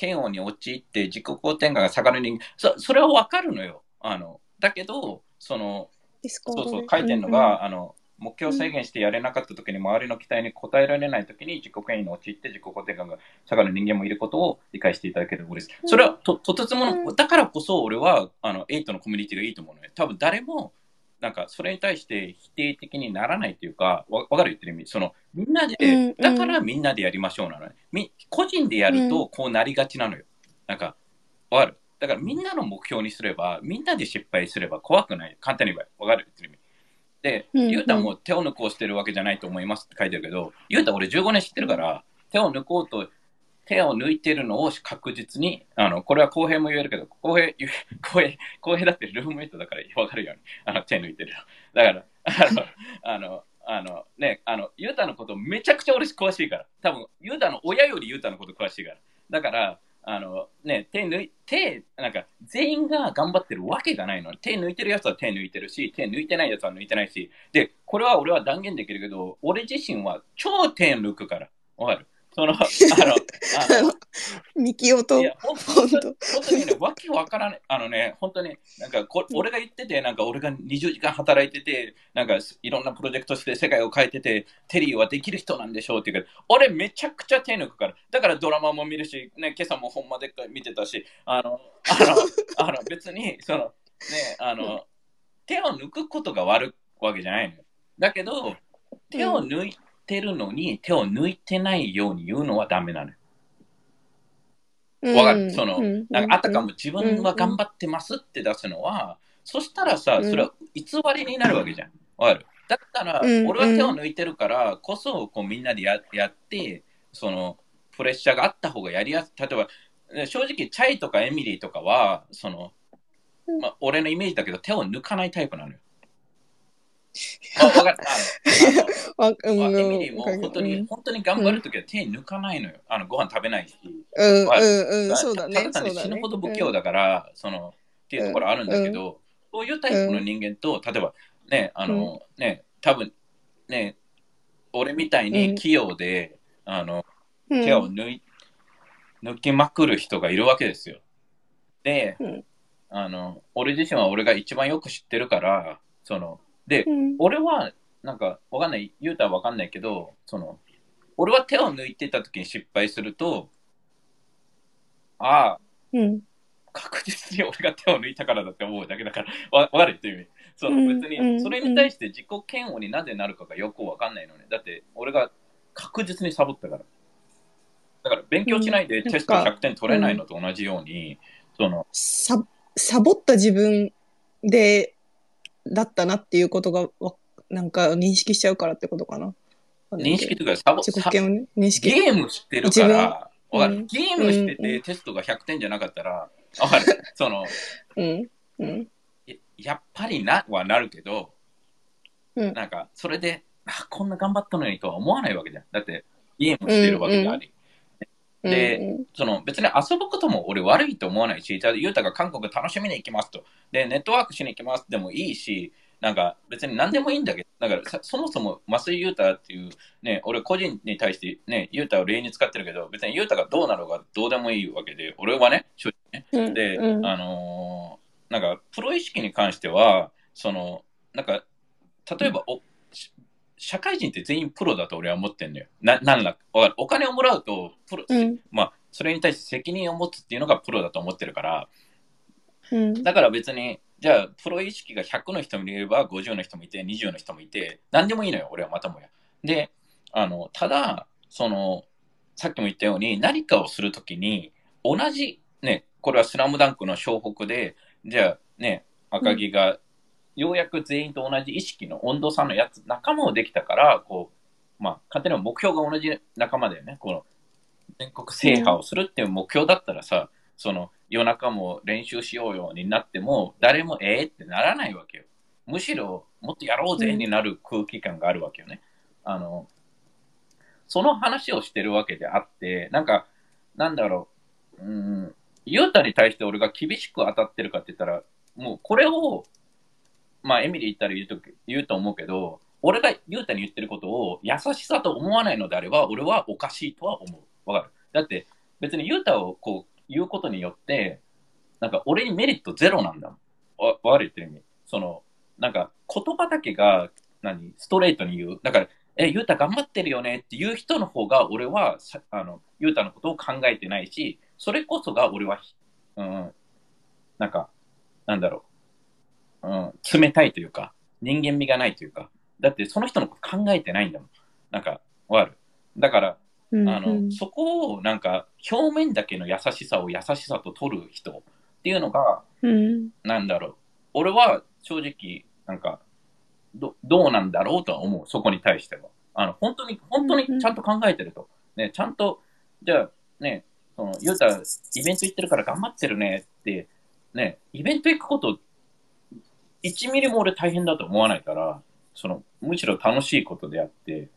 嫌悪に陥って自己肯定感が下がる人間、そそれはわかるのよ。あの、だけど、その、ディスコードでそうそう、書いてるのが、あの、目標制限してやれなかった時に周りの期待に応えられない時に自己嫌悪に陥って自己肯定感が下がる人間もいることを理解していただけると嬉しい。それはととてつもなく、だからこそ俺はあの8のコミュニティがいいと思うのよ。多分誰もなんかそれに対して否定的にならないというか、わわかる言ってる意味。そのみんなで、うんうんだからみんなでやりましょうなのね。み個人でやるとこうなりがちなのよ。なんか、わかる？だからみんなの目標にすれば、みんなで失敗すれば怖くない。簡単に言えば、わかる？言ってる意味。で、ゆうたも手を抜こうしてるわけじゃないと思いますって書いてるけど、ゆうた俺15年知ってるから、手を抜こうと、手を抜いてるのを確実に、あの、これは公平も言えるけど、公平、公平、公平だってルームメイトだからわかるように、あの、手抜いてるの。だから、あの、あの、あの、ね、あの、ゆうたのことめちゃくちゃ俺詳しいから。多分、ゆうたの親よりゆうたのこと詳しいから。だから、あの、ね、手抜い、手、なんか、全員が頑張ってるわけがないの。手抜いてるやつは手抜いてるし、手抜いてないやつは抜いてないし。で、これは俺は断言できるけど、俺自身は超手抜くから。わかる？そ の、あの、あの、ミキオといや、本当本当にね、わけわからない。あのね、本当に、なんかこ、俺が言ってて、なんか俺が20時間働いてて、なんかいろんなプロジェクトして世界を変えてて、テリーはできる人なんでしょうって言うけど、俺めちゃくちゃ手抜くから。だからドラマも見るし、ね、今朝も本までっかい見てたし、あの、あの、あの別に、その、ね、あの、手を抜くことが悪いわけじゃないのよ。だけど、手を抜いてるのに、手を抜いてないように言うのはダメなのよ。わかる？そのなんかあたかも自分は頑張ってますって出すのは、そしたらさ、うんそれは偽りになるわけじゃん。わかる？だったら、うん俺は手を抜いてるからこそ、こうみんなでややって、その、プレッシャーがあった方がやりやすい。例えば、ね正直、チャイとかエミリーとかは、その、まあ、俺のイメージだけど、手を抜かないタイプなのよ。あわかるあのわうんあのあエうん。ミリーも本当に、本当に頑張るときは手抜かないのよ。あのご飯食べないし。うん。わうん。うん。たそうだね。ただ単に死ぬほど不器用だから、そのっていうところあるんだけど、そういうタイプの人間と、例えばね、あの、ね、多分ね、俺みたいに器用で、あのうん。手を抜い抜きまくる人がいるわけですよ。で、うん。あの俺自身は俺が一番よく知ってるから、そので、うん俺は、なんか、わかんない、言うたらわかんないけど、その、俺は手を抜いてた時に失敗すると、ああ、うん確実に俺が手を抜いたからだって思うだけだから、わわかるっていう意味。そう別に、それに対して自己嫌悪になぜなるかがよくわかんないのね。だって、俺が確実にサボったから。だから、勉強しないでうんテストなんか100点取れないのと同じように、その、ササボった自分でだったなっていうことがわなんか認識しちゃうからってことかな。認識というか、サボ、自己認識。ゲームしてるから、うんゲームしてうんてテストが100点じゃなかったら、わかる その、うんうんややっぱりなはなるけど、うんなんか、それで、あ、こんな頑張ったのにとは思わないわけじゃん。だって、ゲームしてるわけであり。でうんその別に遊ぶことも俺悪いと思わないし、じゃあ、ゆうたが韓国楽しみに行きますと。で、ネットワークしに行きますでもいいし、なんか別に何でもいいんだけど、だからさそもそも増井優太っていう、ね、俺個人に対してね、優太を例に使ってるけど、別に優太がどうなろうがどうでもいいわけで、俺はね、正直ね。うんで、うんあのーなんか、プロ意識に関しては、その、なんか、例えばお、し社会人って全員プロだと俺は思ってんだよ。な、なんら、わかる？お金をもらうと、プロ、うんまあ、それに対して責任を持つっていうのがプロだと思ってるから、うんだから別に、じゃあ、プロ意識が100の人もいれば、50の人もいて、20の人もいて、何でもいいのよ、俺はまたもや。で、あの、ただ、その、さっきも言ったように、何かをするときに、同じ、ね、これはスラムダンクの湘北で、じゃあね、赤木が、ようやく全員と同じ意識の温度差のやつ、仲間をできたから、こう、まあ、勝手に目標が同じ仲間だよね。この、全国制覇をするっていう目標だったらさ、その、夜中も練習しようようになっても、誰もええってならないわけよ。むしろ、もっとやろうぜになる空気感があるわけよね。あの、その話をしてるわけであって、なんか、なんだろう、うん、ゆうたに対して俺が厳しく当たってるかって言ったら、もうこれを、まあ、エミリー言ったら言うと言うと思うけど、俺がゆうたに言ってることを優しさと思わないのであれば、俺はおかしいとは思う。わかる？だって、別にゆうたをこう言うことによって、なんか俺にメリットゼロなんだもん。わわかる？言ってる意味。その、なんか言葉だけが、何、ストレートに言う。だから、え、ゆうた頑張ってるよね？っていう人の方が、俺は、あの、ゆうたのことを考えてないし、それこそが俺は、うん、なんか、なんだろう、うん、冷たいというか、人間味がないというか、だってその人のこと考えてないんだもん。なんか、わかる？だから、うんあの、そこをなんか、表面だけの優しさを優しさと取る人っていうのが、うんなんだろう。俺は正直、なんか、どどうなんだろうとは思う、そこに対しては。あの、本当に、本当にちゃんと考えてると。ね、ちゃんと、じゃあ、ね、その、ゆうた、イベント行ってるから頑張ってるねって、ね、イベント行くこと、1ミリも俺大変だと思わないから、その、むしろ楽しいことであって、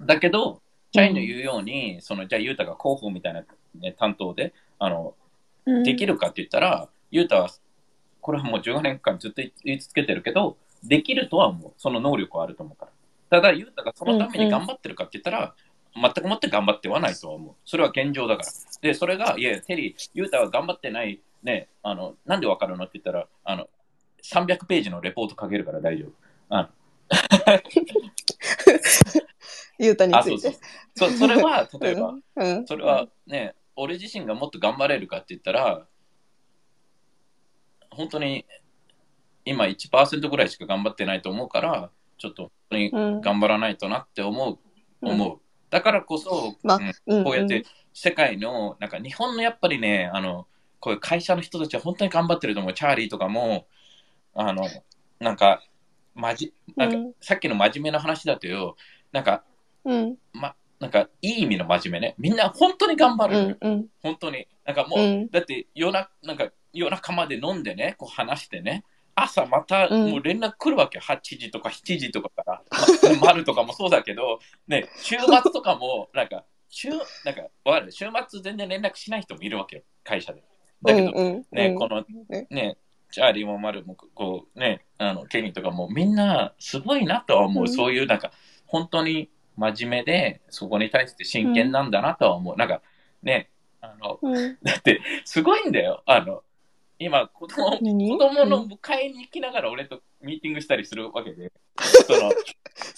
だけど、チャイの言うように、その、じゃあ、ゆうたが広報みたいな、ね、担当で、あの、できるかって言ったら、ゆうたは、これはもう15年間ずっと言い続けてるけど、できるとは思う。その能力はあると思うから。ただ、ゆうたがそのために頑張ってるかって言ったら、全くもって頑張ってはないとは思う。それは現状だから。で、それが、いや、テリー、ゆうたは頑張ってない、ね、あの、なんでわかるのって言ったら、あの、300ページのレポート書けるから大丈夫。あのゆうたにあ、ついそうそうて。。そそれは、例えば、うんそれはね、俺自身がもっと頑張れるかって言ったら、本当に今1%ぐらいしか頑張ってないと思うから、ちょっと本当にうん頑張らないとなって思う、うん思う。だからこそ、まうんこうやって世界の、なんか日本のやっぱりね、あの、こういう会社の人たちは本当に頑張ってると思う。チャーリーとかも、あの、なんか、まじ、なんかうん。さっきの真面目な話だとよ、なんか、うん。ま、なんかいい意味の真面目ね。みんな本当に頑張うるのよ、んうん。本当に。なんかもう、うん。だって夜ななんか夜中まで飲んでね、こう話してね、朝またうん。もう連絡来るわけ、8時とか7時とかから、ま 丸とかもそうだけど、ね、週末とかも、なんか、週、なんか、わかる？週末全然連絡しない人もいるわけよ、会社で。だけど、ね、うん。このね。ね、チャーリーもマルも、こうね、あの、ケニーとかもみんなすごいなとは思う。うんそういうなんか、本当に真面目で、そこに対して真剣なんだなとは思う。なんか、ね、あの、うんだって、すごいんだよ。あの、今、子供、何？子供の迎えに行きながら俺とミーティングしたりするわけで、その、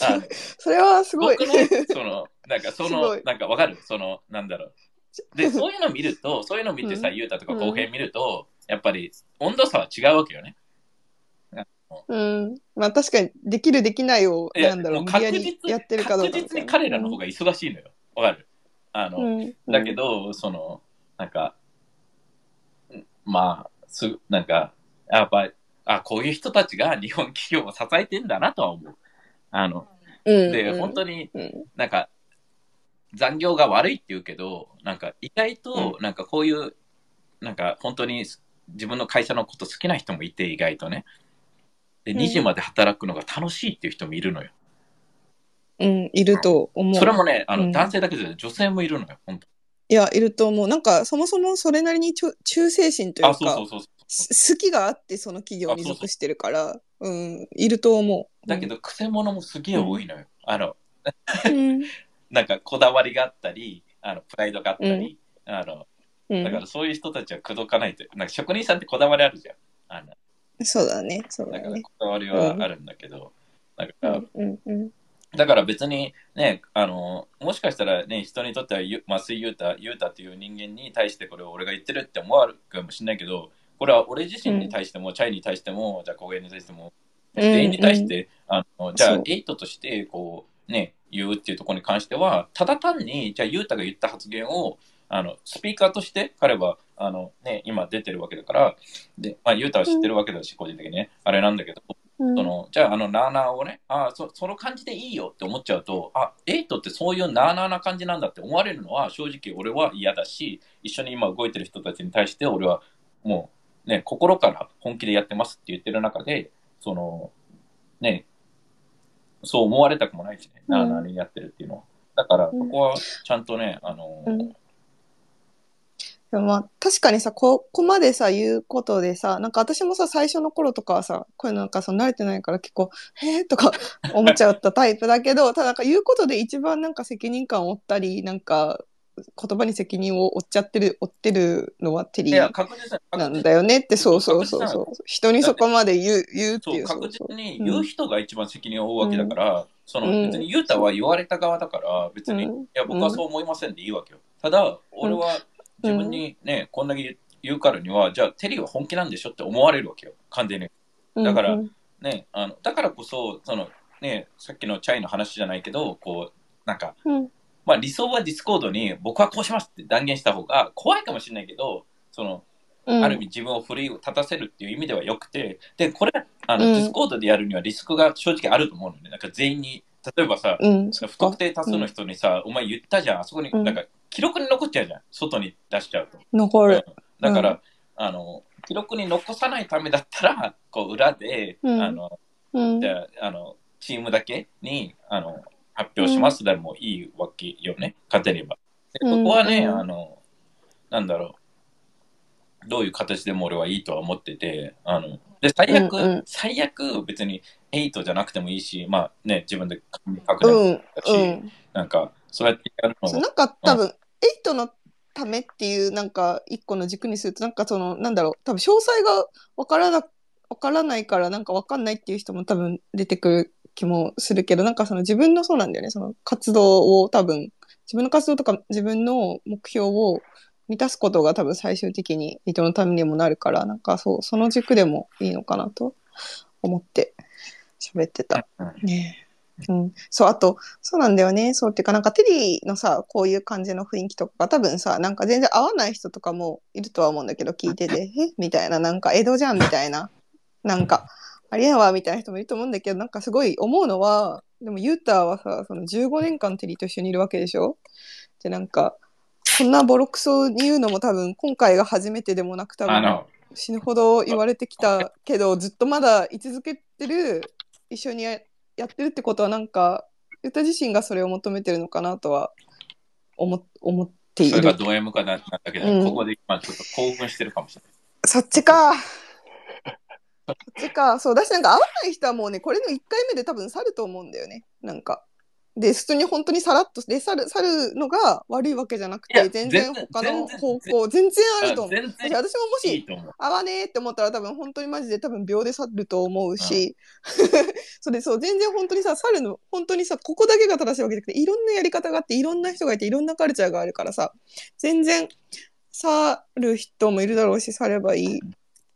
あのそれはすごい。僕ね、その、なんかそのなんかわかる？その、なんだろう。で、そういうの見ると、そういうの見てさ、うんゆうたとか公平見ると、やっぱり温度差は違うわけよね。うん。まあ確かに、できるできないを、なんだろう、無理やり確実やってるかどうか確。実に彼らの方が忙しいのよ。わかる？あの、うん、だけど、その、なんか、うんまあ、す、なんか、やっぱ、あ、こういう人たちが 日本企業を支えてんだなとは思う。あの、うん、で、うん本当にうんなんか、残業が悪いって言うけど、なんか、意外と、なんかこういう、なんか、本当に自分の会社のこと好きな人もいて、意外とね。で、うん2時まで働くのが楽しいっていう人もいるのよ。うん、いると思う。それもね、あの、うん男性だけじゃなくて女性もいるのよ、本当いや、いると思う。なんか、そもそもそれなりにちょ忠誠心というあ、か、そうそうそうそう。す好きがあってその企業に属してるから、うん、いると思う。だけど、くせ者もすげえ多いのよ。あの、うん、なんかこだわりがあったり、あのプライドがあったり、あの、うんだからそういう人たちは口説かないと。なんか職人さんってこだわりあるじゃん。あのそうだね、そうだね。だからこだわりはあるんだけど、だから、うん、うん、うん。だから別にね、あの、もしかしたらね、人にとってはゆ、増井優太、優太っていう人間に対してこれを俺が言ってるって思われるかもしれないけど、これは俺自身に対しても、チャイに対しても、じゃあ公園に対しても、うん全員に対して、あのじゃあエイトとして、こう、ね、言うっていうところに関しては、ただ単に、じゃあ優太が言った発言を、あの、スピーカーとして彼は、あの、ね、今出てるわけだから、で、まあ、優太は知ってるわけだし、個人的にね、あれなんだけど、うん。そのじゃあ、あの、なーなーをね、あそその感じでいいよって思っちゃうと、あ、エイトってそういうなーなーな感じなんだって思われるのは、正直俺は嫌だし、一緒に今動いてる人たちに対して、俺はもう、ね、心から本気でやってますって言ってる中で、その、ね、そう思われたくもないしね、うん。なーなーにやってるっていうのは。だから、ここはちゃんとね、あの、うんでもまあ確かにさここまでさ言うことでさなんか私もさ最初の頃とかはさこういうのなんかさ慣れてないから結構「へえ」とか 思っちゃったタイプだけどただなんか言うことで一番なんか責任感を負ったりなんか言葉に責任を負っちゃってる負ってるのはテリーなんだよねってそうそうそうそう。人にそこまで言う言うってそ、いうう。確実に言う人が一番責任を負うわけだから、そのうん別にユータは言われた側だから、別に、うん。いや、僕はそう思いませんでいいわけよ。ただ、俺は自分にね、こんだけ言うからには、じゃあ、テリーは本気なんでしょって思われるわけよ、完全に。だからうんね、あのだからこそ、そのね、さっきのチャイの話じゃないけど、こう、なんか、うん。まあ理想はディスコードに僕はこうしますって断言した方が怖いかもしれないけど、その、うん。ある意味自分を奮い立たせるっていう意味ではよくて、で、これ、あの、うん。ディスコードでやるにはリスクが正直あると思うので、なんか全員に、例えばさ、うん。不特か定多数の人にさ、お前言ったじゃん、あそこに、うん。なんか記録に残っちゃうじゃん、外に出しちゃうと。残る。うん。だから、あの、記録に残さないためだったら、こう、裏で、うん。あの、うん。じゃあ、あの、チームだけに、あの、発表しますでもいいわけよね、勝てれば。でうん。ここはね、うん。あの、なんだろう、どういう形でも俺はいいとは思ってて、あの、で、最悪、うんうん。最悪、別に8じゃなくてもいいし、まあね、自分で書くし、うん。なんか、そうやってやるのも、なんか多分、エイトのためっていうなんか一個の軸にするとなんかそのなんだろう多分詳細がわからなわからないからなんかわかんないっていう人も多分出てくる気もするけどなんかその自分のそうなんだよね。その活動を多分自分の活動とか自分の目標を満たすことが多分最終的に人のためにもなるからなんかそうその軸でもいいのかなと思って喋ってた。うん。ねえうん、そう、あと、そうなんだよね。そうっていうか、なんかテリーのさ、こういう感じの雰囲気とかが多分さ、なんか全然合わない人とかもいるとは思うんだけど、聞いてて、え？みたいな、なんか江戸じゃんみたいな、なんか、ありえんわみたいな人もいると思うんだけど、なんかすごい思うのは、でもユータはさ、その15年間テリーと一緒にいるわけでしょ？で、なんか、こんなボロクソに言うのも多分今回が初めてでもなく多分死ぬほど言われてきたけどずっとまだ居続けてる一緒にややってるってことはなんか歌自身がそれを求めてるのかなとは思思っている。それがド M かななんだけど、うん。ここで今ちょっと興奮してるかもしれない。そっちか。そっちか。そうだしなんか合わない人はもうねこれの1回目で多分去ると思うんだよね。なんかで普通に本当にさらっとで去る去るのが悪いわけじゃなくて全然他の方向全然あると思う。私ももし。合わねえって思ったら多分本当にマジで多分秒で去ると思うし、それそう全然本当にさ去るの本当にさここだけが正しいわけじゃなくていろんなやり方があっていろんな人がいていろんなカルチャーがあるからさ全然去る人もいるだろうし去ればいい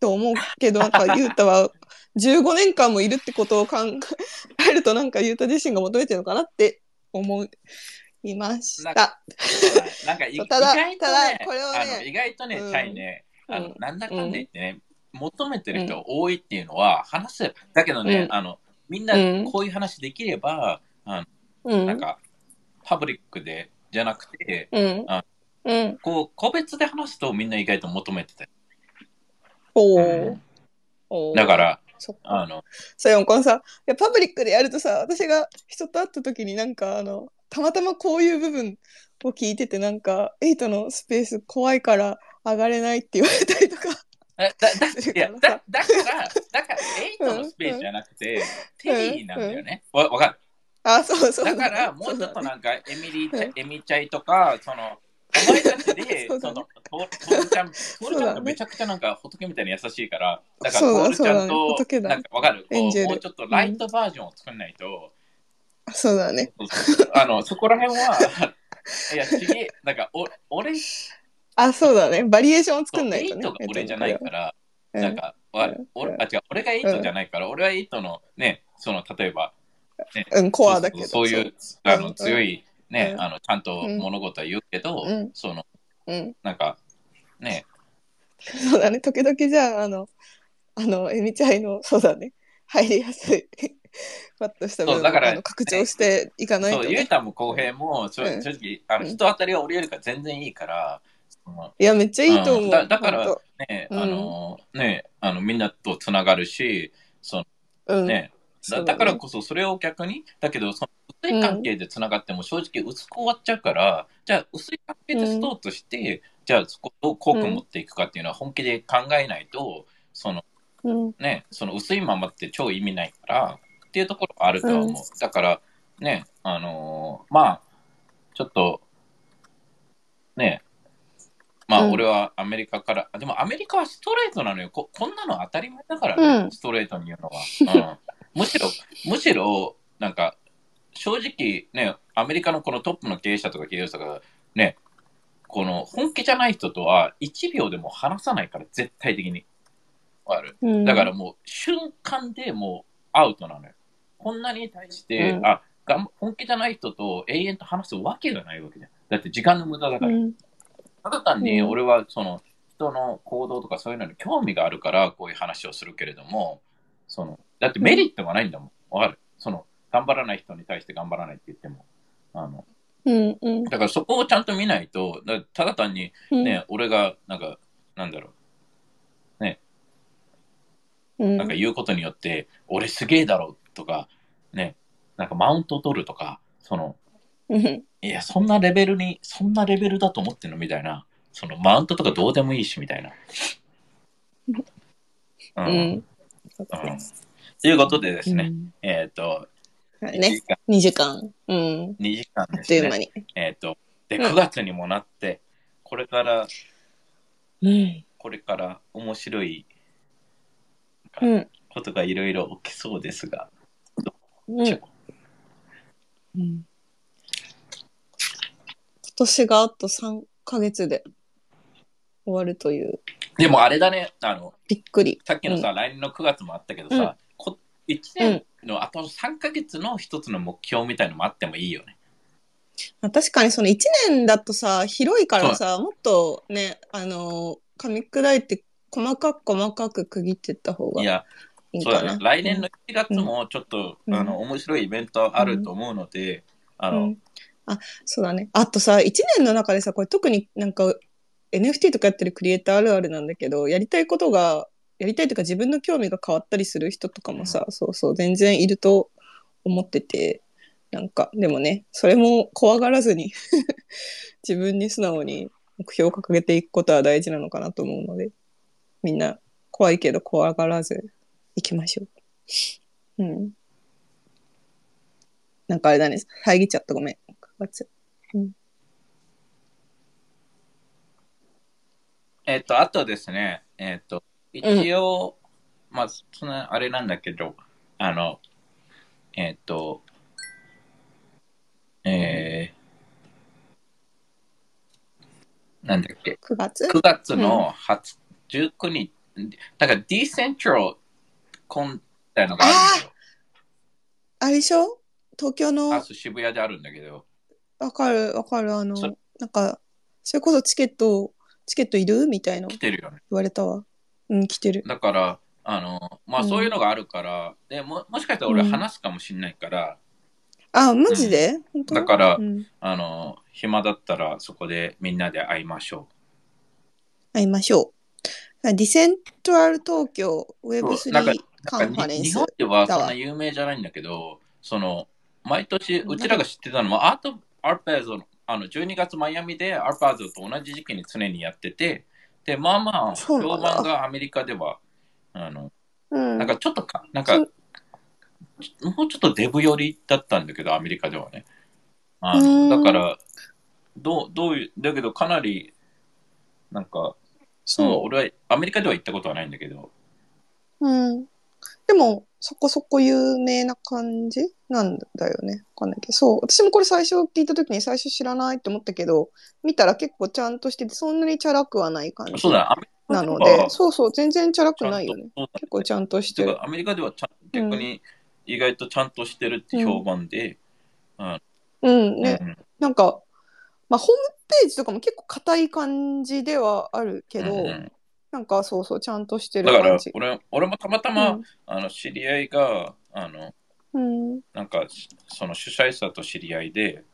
と思うけどなんかユータは15年間もいるってことを考えるとなんかユータ自身が求めてるのかなって思いました。なんかただ意外とねただこれをね意外とね、うん。チャイね、あのうん。なんだかんだ言ってね、求めてる人多いっていうのは話せ、だけどね、うん。あのみんなうん。こういう話できれば、あうん。のなんかパブリックでじゃなくて、うん。あうん。こう個別で話すとみんな意外と求めてたり。おう。ーん。だから、あの、そうよこのさいやパブリックでやるとさ私が人と会った時になんかあのたまたまこういう部分を聞いててなんかエイトのスペース怖いから上がれないって言われたりとか。えだだいやからさ。だだから、だから、エイトのスペースじゃなくて、テリーなんだよね。わわかる？あそうそう。だから、もうちょっとなんか、エミリーエミちゃいとか、その、お前たちで、その、トトールちゃん、トールちゃんがめちゃくちゃなんか仏みたいに優しいから、だから、トールちゃんと、なんかわかる？もうちょっとライトバージョンを作んないと、そうだね。あの、そこら辺は、いや、ちげえ、なんか、お俺あそうだね。バリエーションを作んないとねトが俺じゃないから、うんなんか、わうん。俺あ違う俺がエイトじゃないから、俺はエイトのね、その、例えば、ね、うんコアだけど。そういう。あのうん。強い、ね、うん。あのちゃんと物事は言うけど、うん。そのうん。なんかね。そうだね。時々じゃああのあのエミちゃんのそうだね。入りやすい。ふわっとした部分そうだからあの拡張していかないとね。そうゆうたも浩平も正うん。正直あのうん。人当たりは俺よりか全然いいから、そのいやめっちゃいいと思う、うん。だだからほんと。ね、うん。あのねあのみんなとつながるしそのうん。ね、だね。だだからこそそれを逆にだけどその薄い関係でつながっても正直薄く終わっちゃうから、じゃあ薄い関係でストーとして、じゃあそこを濃く持っていくかっていうのは本気で考えないとそのうん。ねその薄いままって超意味ないからっていうところはあるとは思う、うん。だからねあのーまあちょっとねまあうん。俺はアメリカから、あでもアメリカはストレートなのよ。ここんなの当たり前だからね、うん。ストレートに言うのは、うん、むしろむしろなんか正直ねアメリカのこのトップの経営者とか経営者とかねこの本気じゃない人とは1秒でも話さないから絶対的にるうんだからもう瞬間でもうアウトなのよ。こんなに対して、うんあ本気じゃない人と永遠と話すわけがないわけじゃん。だって時間の無駄だから。うんただ単にうん俺はその人の行動とかそういうのに興味があるからこういう話をするけれども、そのだってメリットがないんだもん。わかる？その頑張らない人に対して頑張らないって言っても。あの。うんうん。だからそこをちゃんと見ないと、だただ単にうん。ね、俺がなんか、なんだろう、うん。なんか言うことによって、俺すげえだろとか、ね、なんかマウント取るとか、その、うん。いや、そんなレベルに、そんなレベルだと思ってんのみたいな、そのマウントとかどうでもいいし、みたいな。う。うん。うんねということでですね、うん。えっ、と、1はいね時間、2時間。うん。2時間あですね。っという間に。えっ、と、で、うん。9月にもなって、これから、うん。これから面白いうん。ことがいろいろ起きそうですが、うん。うん。今年があと3ヶ月で終わるという。でもあれだね、あの、びっくり。さっきのさ、来年の9月もあったけどさ、1年のあと3ヶ月の一つの目標みたいのもあってもいいよね。まあ確かにその1年だとさ広いからさもっとねあの噛み砕いて細かく細かく区切っていった方がいいかな。そうだね。来年の1月もちょっと、うん。あの面白いイベントあると思うので、あの、うん。あそうだね。あとさ1年の中でさこれ特になんか NFT とかやってるクリエイターあるあるなんだけどやりたいことがやりたいというか自分の興味が変わったりする人とかもさ、そうそう全然いると思っててなんかでもねそれも怖がらずに 自分に素直に目標を掲げていくことは大事なのかなと思うのでみんな怖いけど怖がらず行きましょう。うん。なんかあれだね遮っちゃったごめん。9月えっ、と、あとですね、えっ、と、一応、まあ、そのあれなんだけど、あの、えっ、と、えー、なんだっけ、9月？9月の20 19日、だからディセントラルコンみたいなのがあるんだよ。あれでしょ？東京の？あ渋谷であるんだけど、わかるわかる。あのそなんかそれこそチケットチケットいる？みたいな。言来てるよね。われたわうん来てる。だから、あの、まあうん。そういうのがあるから、でももしかしたら俺うん。話すかもしれないから、あマジで、本当？だからうん、あの、暇だったらそこでみんなで会いましょ会いましょう。ディセントラル東京そうなんか Web3 カンファレンスに日本ではそんな有名じゃないんだけど、その、毎年、うちらが知ってたのは、アート・アルパーズの、あの、12月マイアミでアルパーズと同じ時期に常にやってて、で、まあまあ、評判がアメリカでは、あの、うん。なんかちょっとか、なんか、そもうちょっとデブ寄りだったんだけど、アメリカではね。あうのんだから、どう、どういう、だけどかなり、なんか、うんそ俺はアメリカでは行ったことはないんだけど、う。うん。でも、そこそこ有名な感じなんだよね。わかんないけど。そう。私もこれ最初聞いたときに最初知らないって思ったけど、見たら結構ちゃんとしてて、そんなにチャラくはない感じそうだ、なのでそうそう、全然チャラくないよね。結構ちゃんとしてる。アメリカではちゃん逆に意外とちゃんとしてるって評判で、うん、ね。うんなんか、まあ、ホームページとかも結構硬い感じではあるけど、うんうんなんかそうそう、ちゃんとしてるだから感じ。俺俺もたまたま、あの知り合いがあのうん。うん。なんかその主催者と知り合いで、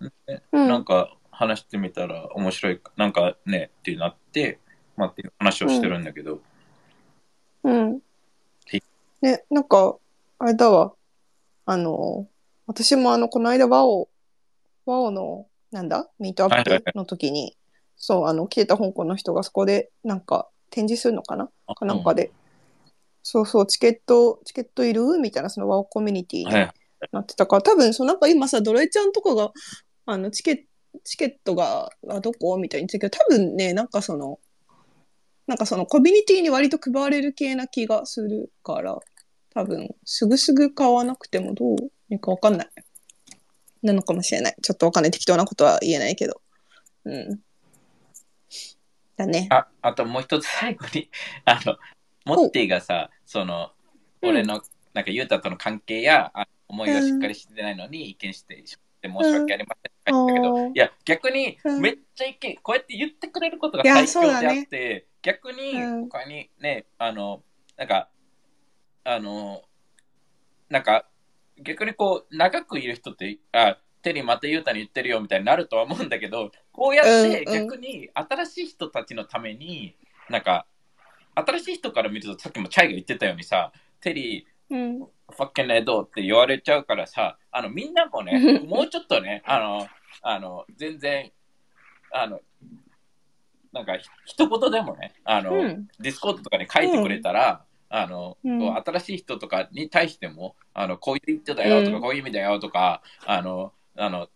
ねうんなんか話してみたら面白いなんかねってなって、まあ、っていう話をしてるんだけど、うんはい。ね、なんか、あれだわ。あの、私もあの、この間、ワオ、ワオの、なんだ？ミートアップの時に、そう、あの、来てた香港の人がそこで、なんか、展示するのかな？かなんかで、そうそう、チケット、チケットいる？みたいな、そのワオコミュニティにうんはいなってたから、多分、そう、なんか今さ、ドライちゃんとかが、あの、チケット、チケットが、あどこ？みたいに言ってたけど、多分ね、なんかその、なんかそのコミュニティに割と配られる系な気がするから、多分、すぐすぐ買わなくてもどう？にかわかんない。なのかもしれない。ちょっとわかんない。適当なことは言えないけど。うん。だね。ああともう一つ最後に あのモッティがさそのうん。俺のなんかユータとの関係やあ思いがしっかりしてないのに意見してしまって申し訳ありませんけど、うん。いや逆にうん。めっちゃ意見こうやって言ってくれることが最強であって、逆にうん。他にねあのなんかあのなんか逆にこう長くいる人ってあテリーまたユータに言ってるよみたいになるとは思うんだけどこうやってうんうん逆に新しい人たちのためになんか新しい人から見るとさっきもチャイが言ってたようにさテリーうん。ファッケンエドって言われちゃうからさ、あの、みんなもね、もうちょっとね、あの、あの、全然、あの、なんか、ひ一言でもね、あの、うん。ディスコードとかに書いてくれたら、あの、うん新しい人とかに対しても、あの、こういう人だよとか、うんこういう意味だよとか、あの、あの、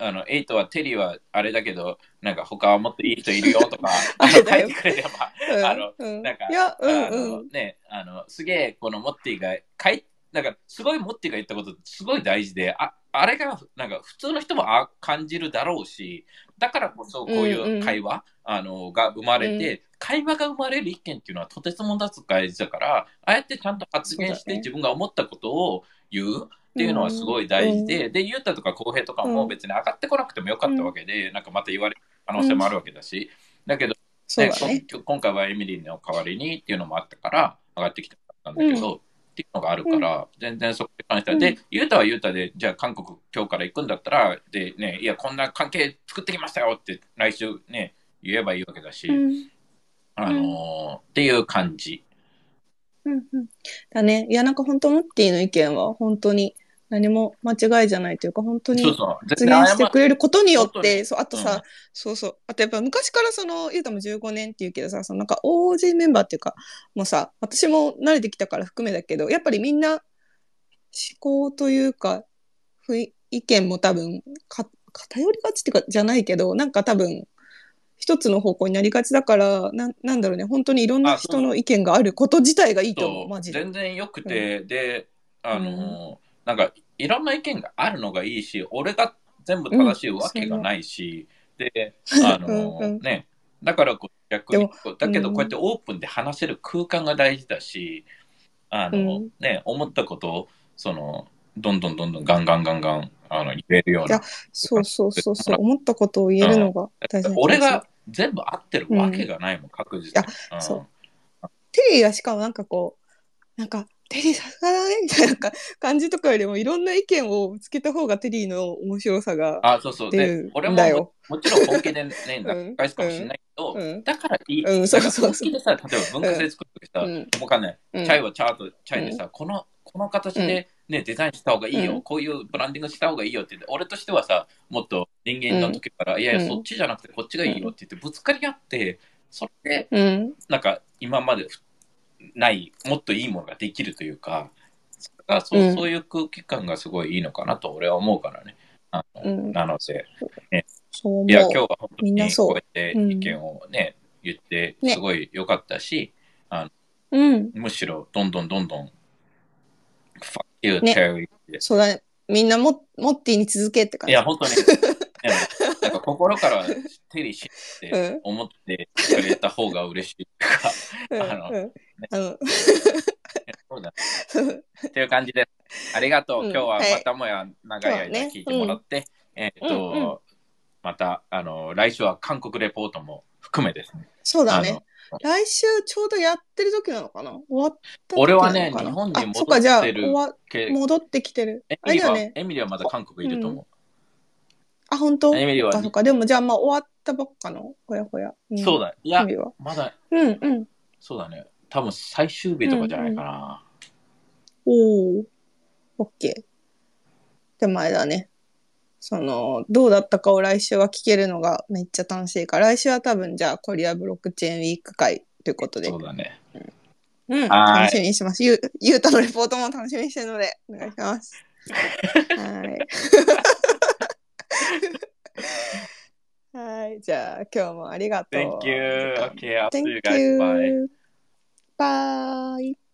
あの、エイトはテリーはあれだけど、なんか他はもっといい人いるよとか、あの書いてくれれば、うん。あのうん。なんか、あうん。のね、あの、すげえ、このモッティが、かい、なんか、すごいモッティが言ったこと、すごい大事で、あ、あれが、なんか、普通の人もあ感じるだろうし、だからこそ、こううんいううん。会話、あの、が生まれて、会話が生まれる意見っていうのはとてつもなく大事だから、ああやってちゃんと発言して、自分が思ったことを言うっていうのはすごい大事で、で、ゆうたとか浩平とかも別に上がってこなくてもよかったわけで、なんかまた言われる可能性もあるわけだし、だけど、ね。こ今回はエミリーの代わりにっていうのもあったから上がってきたんだけど、っていうのがあるから、全然そこに関しては、うん。で、ユータはユータで、じゃあ韓国今日から行くんだったら、でね、いや、こんな関係作ってきましたよって来週ね、言えばいいわけだし、うん。あのーっていう感じ。うんうんだね。いや、なんか本当、モッティの意見は本当に何も間違いじゃないというか、本当にそうそう。発言してくれることによって、にそう、あとうんさ、そうそう。あとやっぱ昔からその、ゆうたも15年って言うけどさ、そのなんか OG メンバーっていうか、もうさ、私も慣れてきたから含めだけど、やっぱりみんな思考というか、ふい意見も多分か、偏りがちっていうか、じゃないけど、なんか多分、一つの方向になりがちだから、なんなんだろうね、本当にいろんな人の意見があること自体がいいと思う、マジで。全然よくて、で、あのーなんか、いろんな意見があるのがいいし、俺が全部正しいわけがないし、で、あのーうんうん。ね、だからこう逆にだけどうん。こうやってオープンで話せる空間が大事だし、あの、うん。ね、思ったことを、その、どんどんどんどんガンガンガンガンあの言えるような。いや。そうそうそうそう、思ったことを言えるのが大事な気がする。俺が全部合ってるわけがないもん、確実に。うん。そう。テリーはしかもなんかこう、なんか、テリーさすがだねみたいなか感じとかよりもいろんな意見をぶつけた方がテリーの面白さが。あ、そうそう。で、俺ももちろん本気でね、うん。返すかもしれないけど、うん。だからいい。うんそうそうそう。本気でさ、例えば文化祭作るときさ、うん。わかんない。うん。チャイはチャート、チャイでさ、この、この形でね、デザインした方がいいよ、うん。こういうブランディングした方がいいよって言って、俺としてはさ、もっと人間の時から、いやいや、うん。そっちじゃなくてこっちがいいよって言って、ぶつかり合って、それで、うん。なんか今までない、もっといいものができるというか、それがそううん。そういう空気感がすごいいいのかなと俺は思うからね。あのうん。なので、そう思う。いや、今日は本当にこうやって意見をね、言って、ね。すごい良かったし、うん。むしろどんどんどんどん、fuck you, ね Terry ってそうだね。みんなも、モッティに続けって感じ。いや、本当に、ね なんか心からテリーしって思ってくれた方が嬉しいとか、うん、あのうん。うん。そうだっていう感じです。ありがとう。うん今日ははいまたもや長い間聞いてもらって、えっ、と、うんうんまた、あの、来週は韓国レポートも含めですね。そうだね。来週ちょうどやってる時なのかな？終わった時俺はねなのかな？日本に戻ってるあそっか、じゃあ、戻ってきてる。エミリーは、ね。エミリーはまだ韓国いると思あ、本当？エミリーはそっか。でも、じゃあ、まあ、終わったばっかの。ほやほや。う。んそうだ。いやエミ、リはまだ、うんうん。そうだね。多分最終日とかじゃないかな。おお。オッケー。でもあれだね。その、どうだったかを来週は聞けるのがめっちゃ楽しいから、来週は多分じゃあコリアブロックチェーンウィーク会ということでそ、うだね。うん、はい楽しみにしてます。ゆう、ゆうたのレポートも楽しみにしてるので、お願いします。はい。はい。じゃあ、今日もありがとう。Thank you. Okay, I'll see you guys. Bye. Bye.